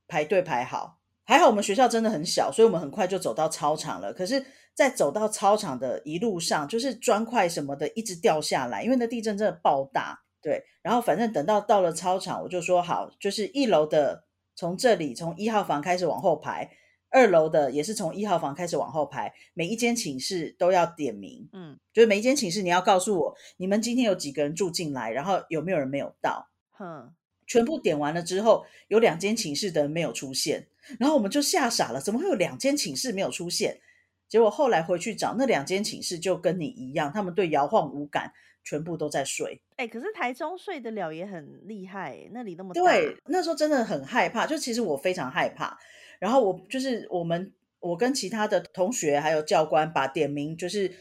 排队排好，还好我们学校真的很小，所以我们很快就走到操场了，可是。在走到操场的一路上，就是砖块什么的一直掉下来，因为那地震真的爆大。对，然后反正等到到了操场，我就说好，就是一楼的从这里从一号房开始往后排，二楼的也是从一号房开始往后排，每一间寝室都要点名，嗯，就是每一间寝室你要告诉我你们今天有几个人住进来，然后有没有人没有到，哼，全部点完了之后，有两间寝室的人没有出现，然后我们就吓傻了，怎么会有两间寝室没有出现？结果后来回去找那两间寝室，就跟你一样，他们对摇晃无感，全部都在睡。哎，可是台中睡得了也很厉害，那里那么对，那时候真的很害怕，就其实我非常害怕。然后我就是我们，我跟其他的同学还有教官把点名，就是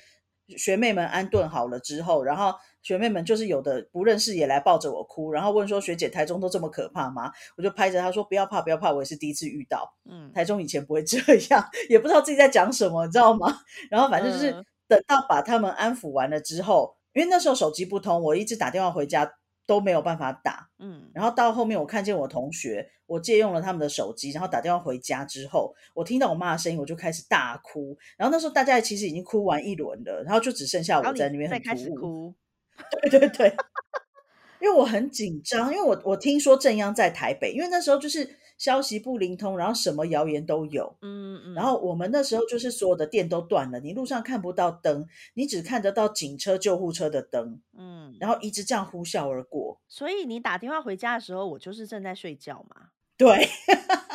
学妹们安顿好了之后，然后学妹们就是有的不认识也来抱着我哭，然后问说学姐台中都这么可怕吗？我就拍着她说不要怕不要怕，我也是第一次遇到，嗯，台中以前不会这样，也不知道自己在讲什么，你知道吗？然后反正就是等到把他们安抚完了之后，因为那时候手机不通，我一直打电话回家。都没有办法打，嗯，然后到后面我看见我同学，我借用了他们的手机，然后打电话回家之后，我听到我妈的声音，我就开始大哭。然后那时候大家其实已经哭完一轮了，然后就只剩下我在那边很哭。对对对，因为我很紧张，因为我我听说正央在台北，因为那时候就是。消息不灵通，然后什么谣言都有。嗯嗯。然后我们那时候就是所有的电都断了，你路上看不到灯，你只看得到警车、救护车的灯。嗯。然后一直这样呼啸而过。所以你打电话回家的时候，我就是正在睡觉嘛。对。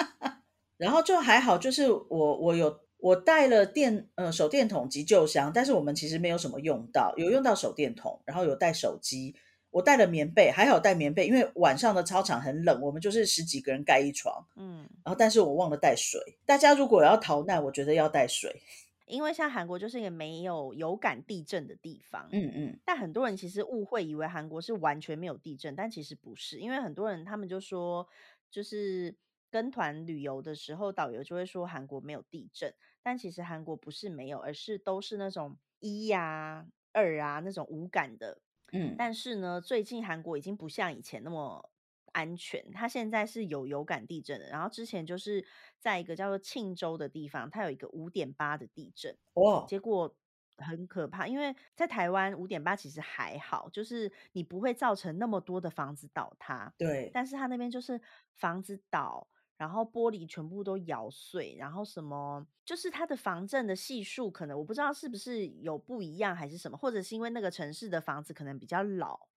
然后就还好，就是我我有我带了电呃手电筒急救箱，但是我们其实没有什么用到，有用到手电筒，然后有带手机。我带了棉被，还好带棉被，因为晚上的操场很冷，我们就是十几个人盖一床。嗯，然后但是我忘了带水。大家如果要逃难，我觉得要带水，因为像韩国就是一个没有有感地震的地方。嗯嗯。但很多人其实误会以为韩国是完全没有地震，但其实不是，因为很多人他们就说，就是跟团旅游的时候，导游就会说韩国没有地震，但其实韩国不是没有，而是都是那种一呀、二啊那种无感的。嗯，但是呢，最近韩国已经不像以前那么安全，它现在是有有感地震的。然后之前就是在一个叫做庆州的地方，它有一个五点八的地震，哦，结果很可怕。因为在台湾五点八其实还好，就是你不会造成那么多的房子倒塌，对。但是它那边就是房子倒。然后玻璃全部都咬碎，然后什么就是它的防震的系数，可能我不知道是不是有不一样还是什么，或者是因为那个城市的房子可能比较老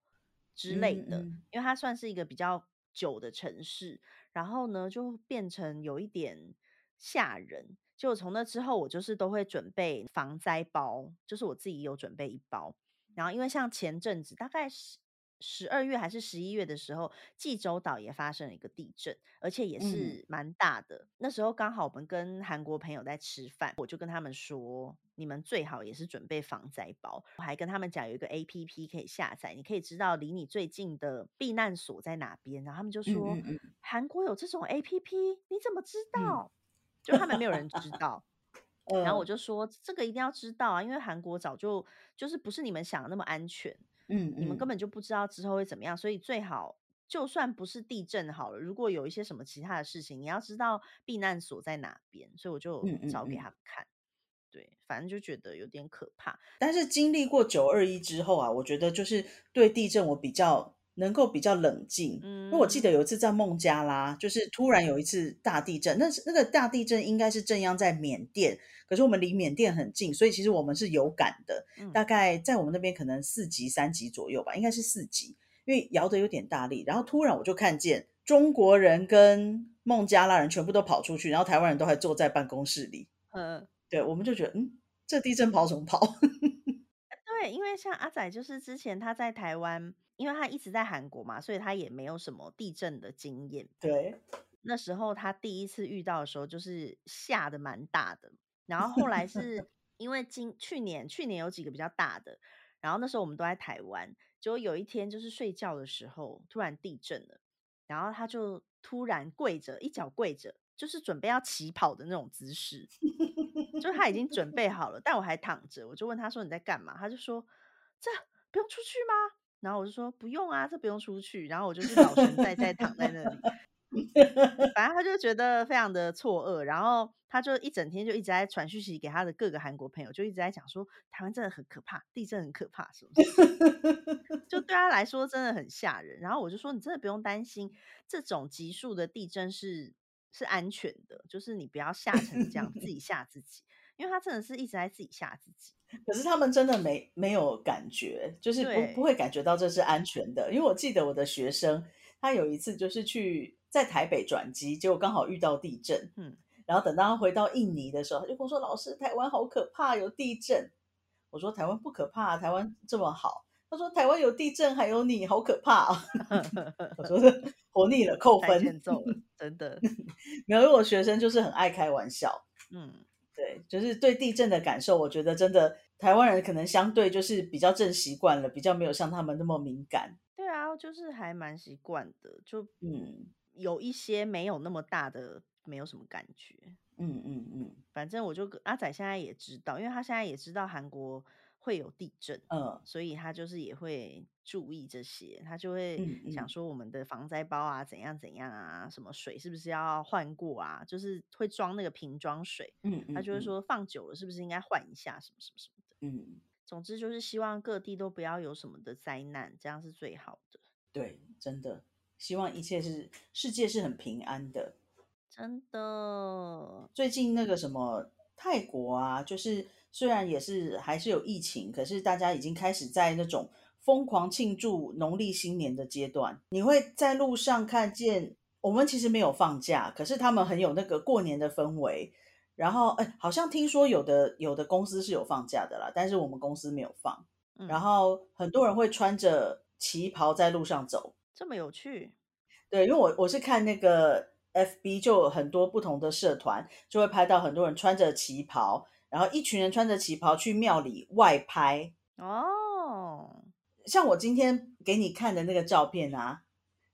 之类的，因为它算是一个比较久的城市，然后呢就变成有一点吓人。就从那之后，我就是都会准备防灾包，就是我自己有准备一包，然后因为像前阵子大概是。十二月还是十一月的时候，济州岛也发生了一个地震，而且也是蛮大的。那时候刚好我们跟韩国朋友在吃饭，我就跟他们说，你们最好也是准备防灾包。我还跟他们讲有一个 A P P 可以下载，你可以知道离你最近的避难所在哪边。然后他们就说，韩国有这种 A P P，你怎么知道？就他们没有人知道。然后我就说，这个一定要知道啊，因为韩国早就就是不是你们想的那么安全。嗯，你们根本就不知道之后会怎么样，所以最好就算不是地震好了，如果有一些什么其他的事情，你要知道避难所在哪边。所以我就找给他们看，对，反正就觉得有点可怕。但是经历过九二一之后啊，我觉得就是对地震我比较。能够比较冷静，因为我记得有一次在孟加拉，就是突然有一次大地震，那是那个大地震应该是正央在缅甸，可是我们离缅甸很近，所以其实我们是有感的，大概在我们那边可能四级、三级左右吧，应该是四级，因为摇的有点大力，然后突然我就看见中国人跟孟加拉人全部都跑出去，然后台湾人都还坐在办公室里，嗯，对，我们就觉得，嗯，这地震跑什么跑？对，因为像阿仔就是之前他在台湾。因为他一直在韩国嘛，所以他也没有什么地震的经验。对，那时候他第一次遇到的时候，就是吓得蛮大的。然后后来是 因为今去年去年有几个比较大的，然后那时候我们都在台湾，结果有一天就是睡觉的时候突然地震了，然后他就突然跪着，一脚跪着，就是准备要起跑的那种姿势，就他已经准备好了，但我还躺着，我就问他说你在干嘛？他就说这不用出去吗？然后我就说不用啊，这不用出去。然后我就是老神在在躺在那里，反正他就觉得非常的错愕。然后他就一整天就一直在传讯息给他的各个韩国朋友，就一直在讲说台湾真的很可怕，地震很可怕，是不是？就对他来说真的很吓人。然后我就说你真的不用担心，这种急速的地震是是安全的，就是你不要吓成这样，自 己吓自己。因为他真的是一直在自己吓自己，可是他们真的没没有感觉，就是不不会感觉到这是安全的。因为我记得我的学生，他有一次就是去在台北转机，结果刚好遇到地震，嗯，然后等到他回到印尼的时候，他就跟我说：“老师，台湾好可怕，有地震。”我说：“台湾不可怕，台湾这么好。”他说：“台湾有地震，还有你好可怕。”我说：“活腻了，扣分。”真的 没有，因为我学生就是很爱开玩笑。嗯，对，就是对地震的感受，我觉得真的台湾人可能相对就是比较正习惯了，比较没有像他们那么敏感。对啊，就是还蛮习惯的，就嗯，有一些没有那么大的，没有什么感觉。嗯嗯嗯，反正我就阿仔现在也知道，因为他现在也知道韩国会有地震，嗯，所以他就是也会注意这些，他就会想说我们的防灾包啊怎样怎样啊，什么水是不是要换过啊，就是会装那个瓶装水，嗯，他就会说放久了是不是应该换一下什么什么什么的，嗯，总之就是希望各地都不要有什么的灾难，这样是最好的。对，真的希望一切是世界是很平安的。真的，最近那个什么泰国啊，就是虽然也是还是有疫情，可是大家已经开始在那种疯狂庆祝农历新年的阶段。你会在路上看见，我们其实没有放假，可是他们很有那个过年的氛围。然后，哎，好像听说有的有的公司是有放假的啦，但是我们公司没有放。然后很多人会穿着旗袍在路上走，这么有趣。对，因为我我是看那个。F B 就有很多不同的社团，就会拍到很多人穿着旗袍，然后一群人穿着旗袍去庙里外拍。哦，像我今天给你看的那个照片啊，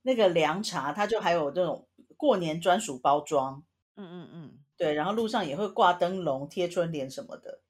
那个凉茶，它就还有这种过年专属包装。嗯嗯嗯，对，然后路上也会挂灯笼、贴春联什么的，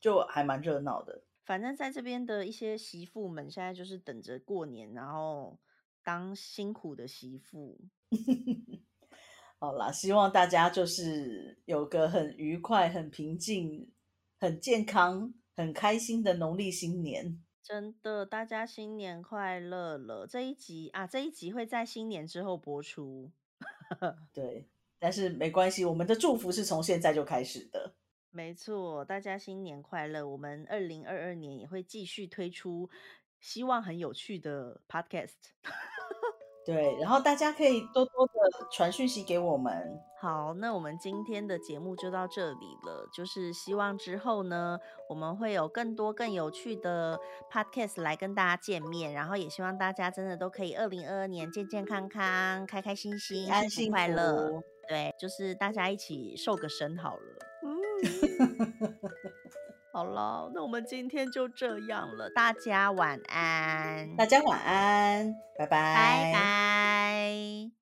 就还蛮热闹的。反正在这边的一些媳妇们，现在就是等着过年，然后当辛苦的媳妇。好啦，希望大家就是有个很愉快、很平静、很健康、很开心的农历新年。真的，大家新年快乐了！这一集啊，这一集会在新年之后播出。对，但是没关系，我们的祝福是从现在就开始的。没错，大家新年快乐！我们二零二二年也会继续推出希望很有趣的 Podcast。对，然后大家可以多多的传讯息给我们。好，那我们今天的节目就到这里了。就是希望之后呢，我们会有更多更有趣的 podcast 来跟大家见面。然后也希望大家真的都可以二零二二年健健康康、开开心心、安心快乐。对，就是大家一起瘦个身好了。好了，那我们今天就这样了，大家晚安，大家晚安，拜拜，拜拜。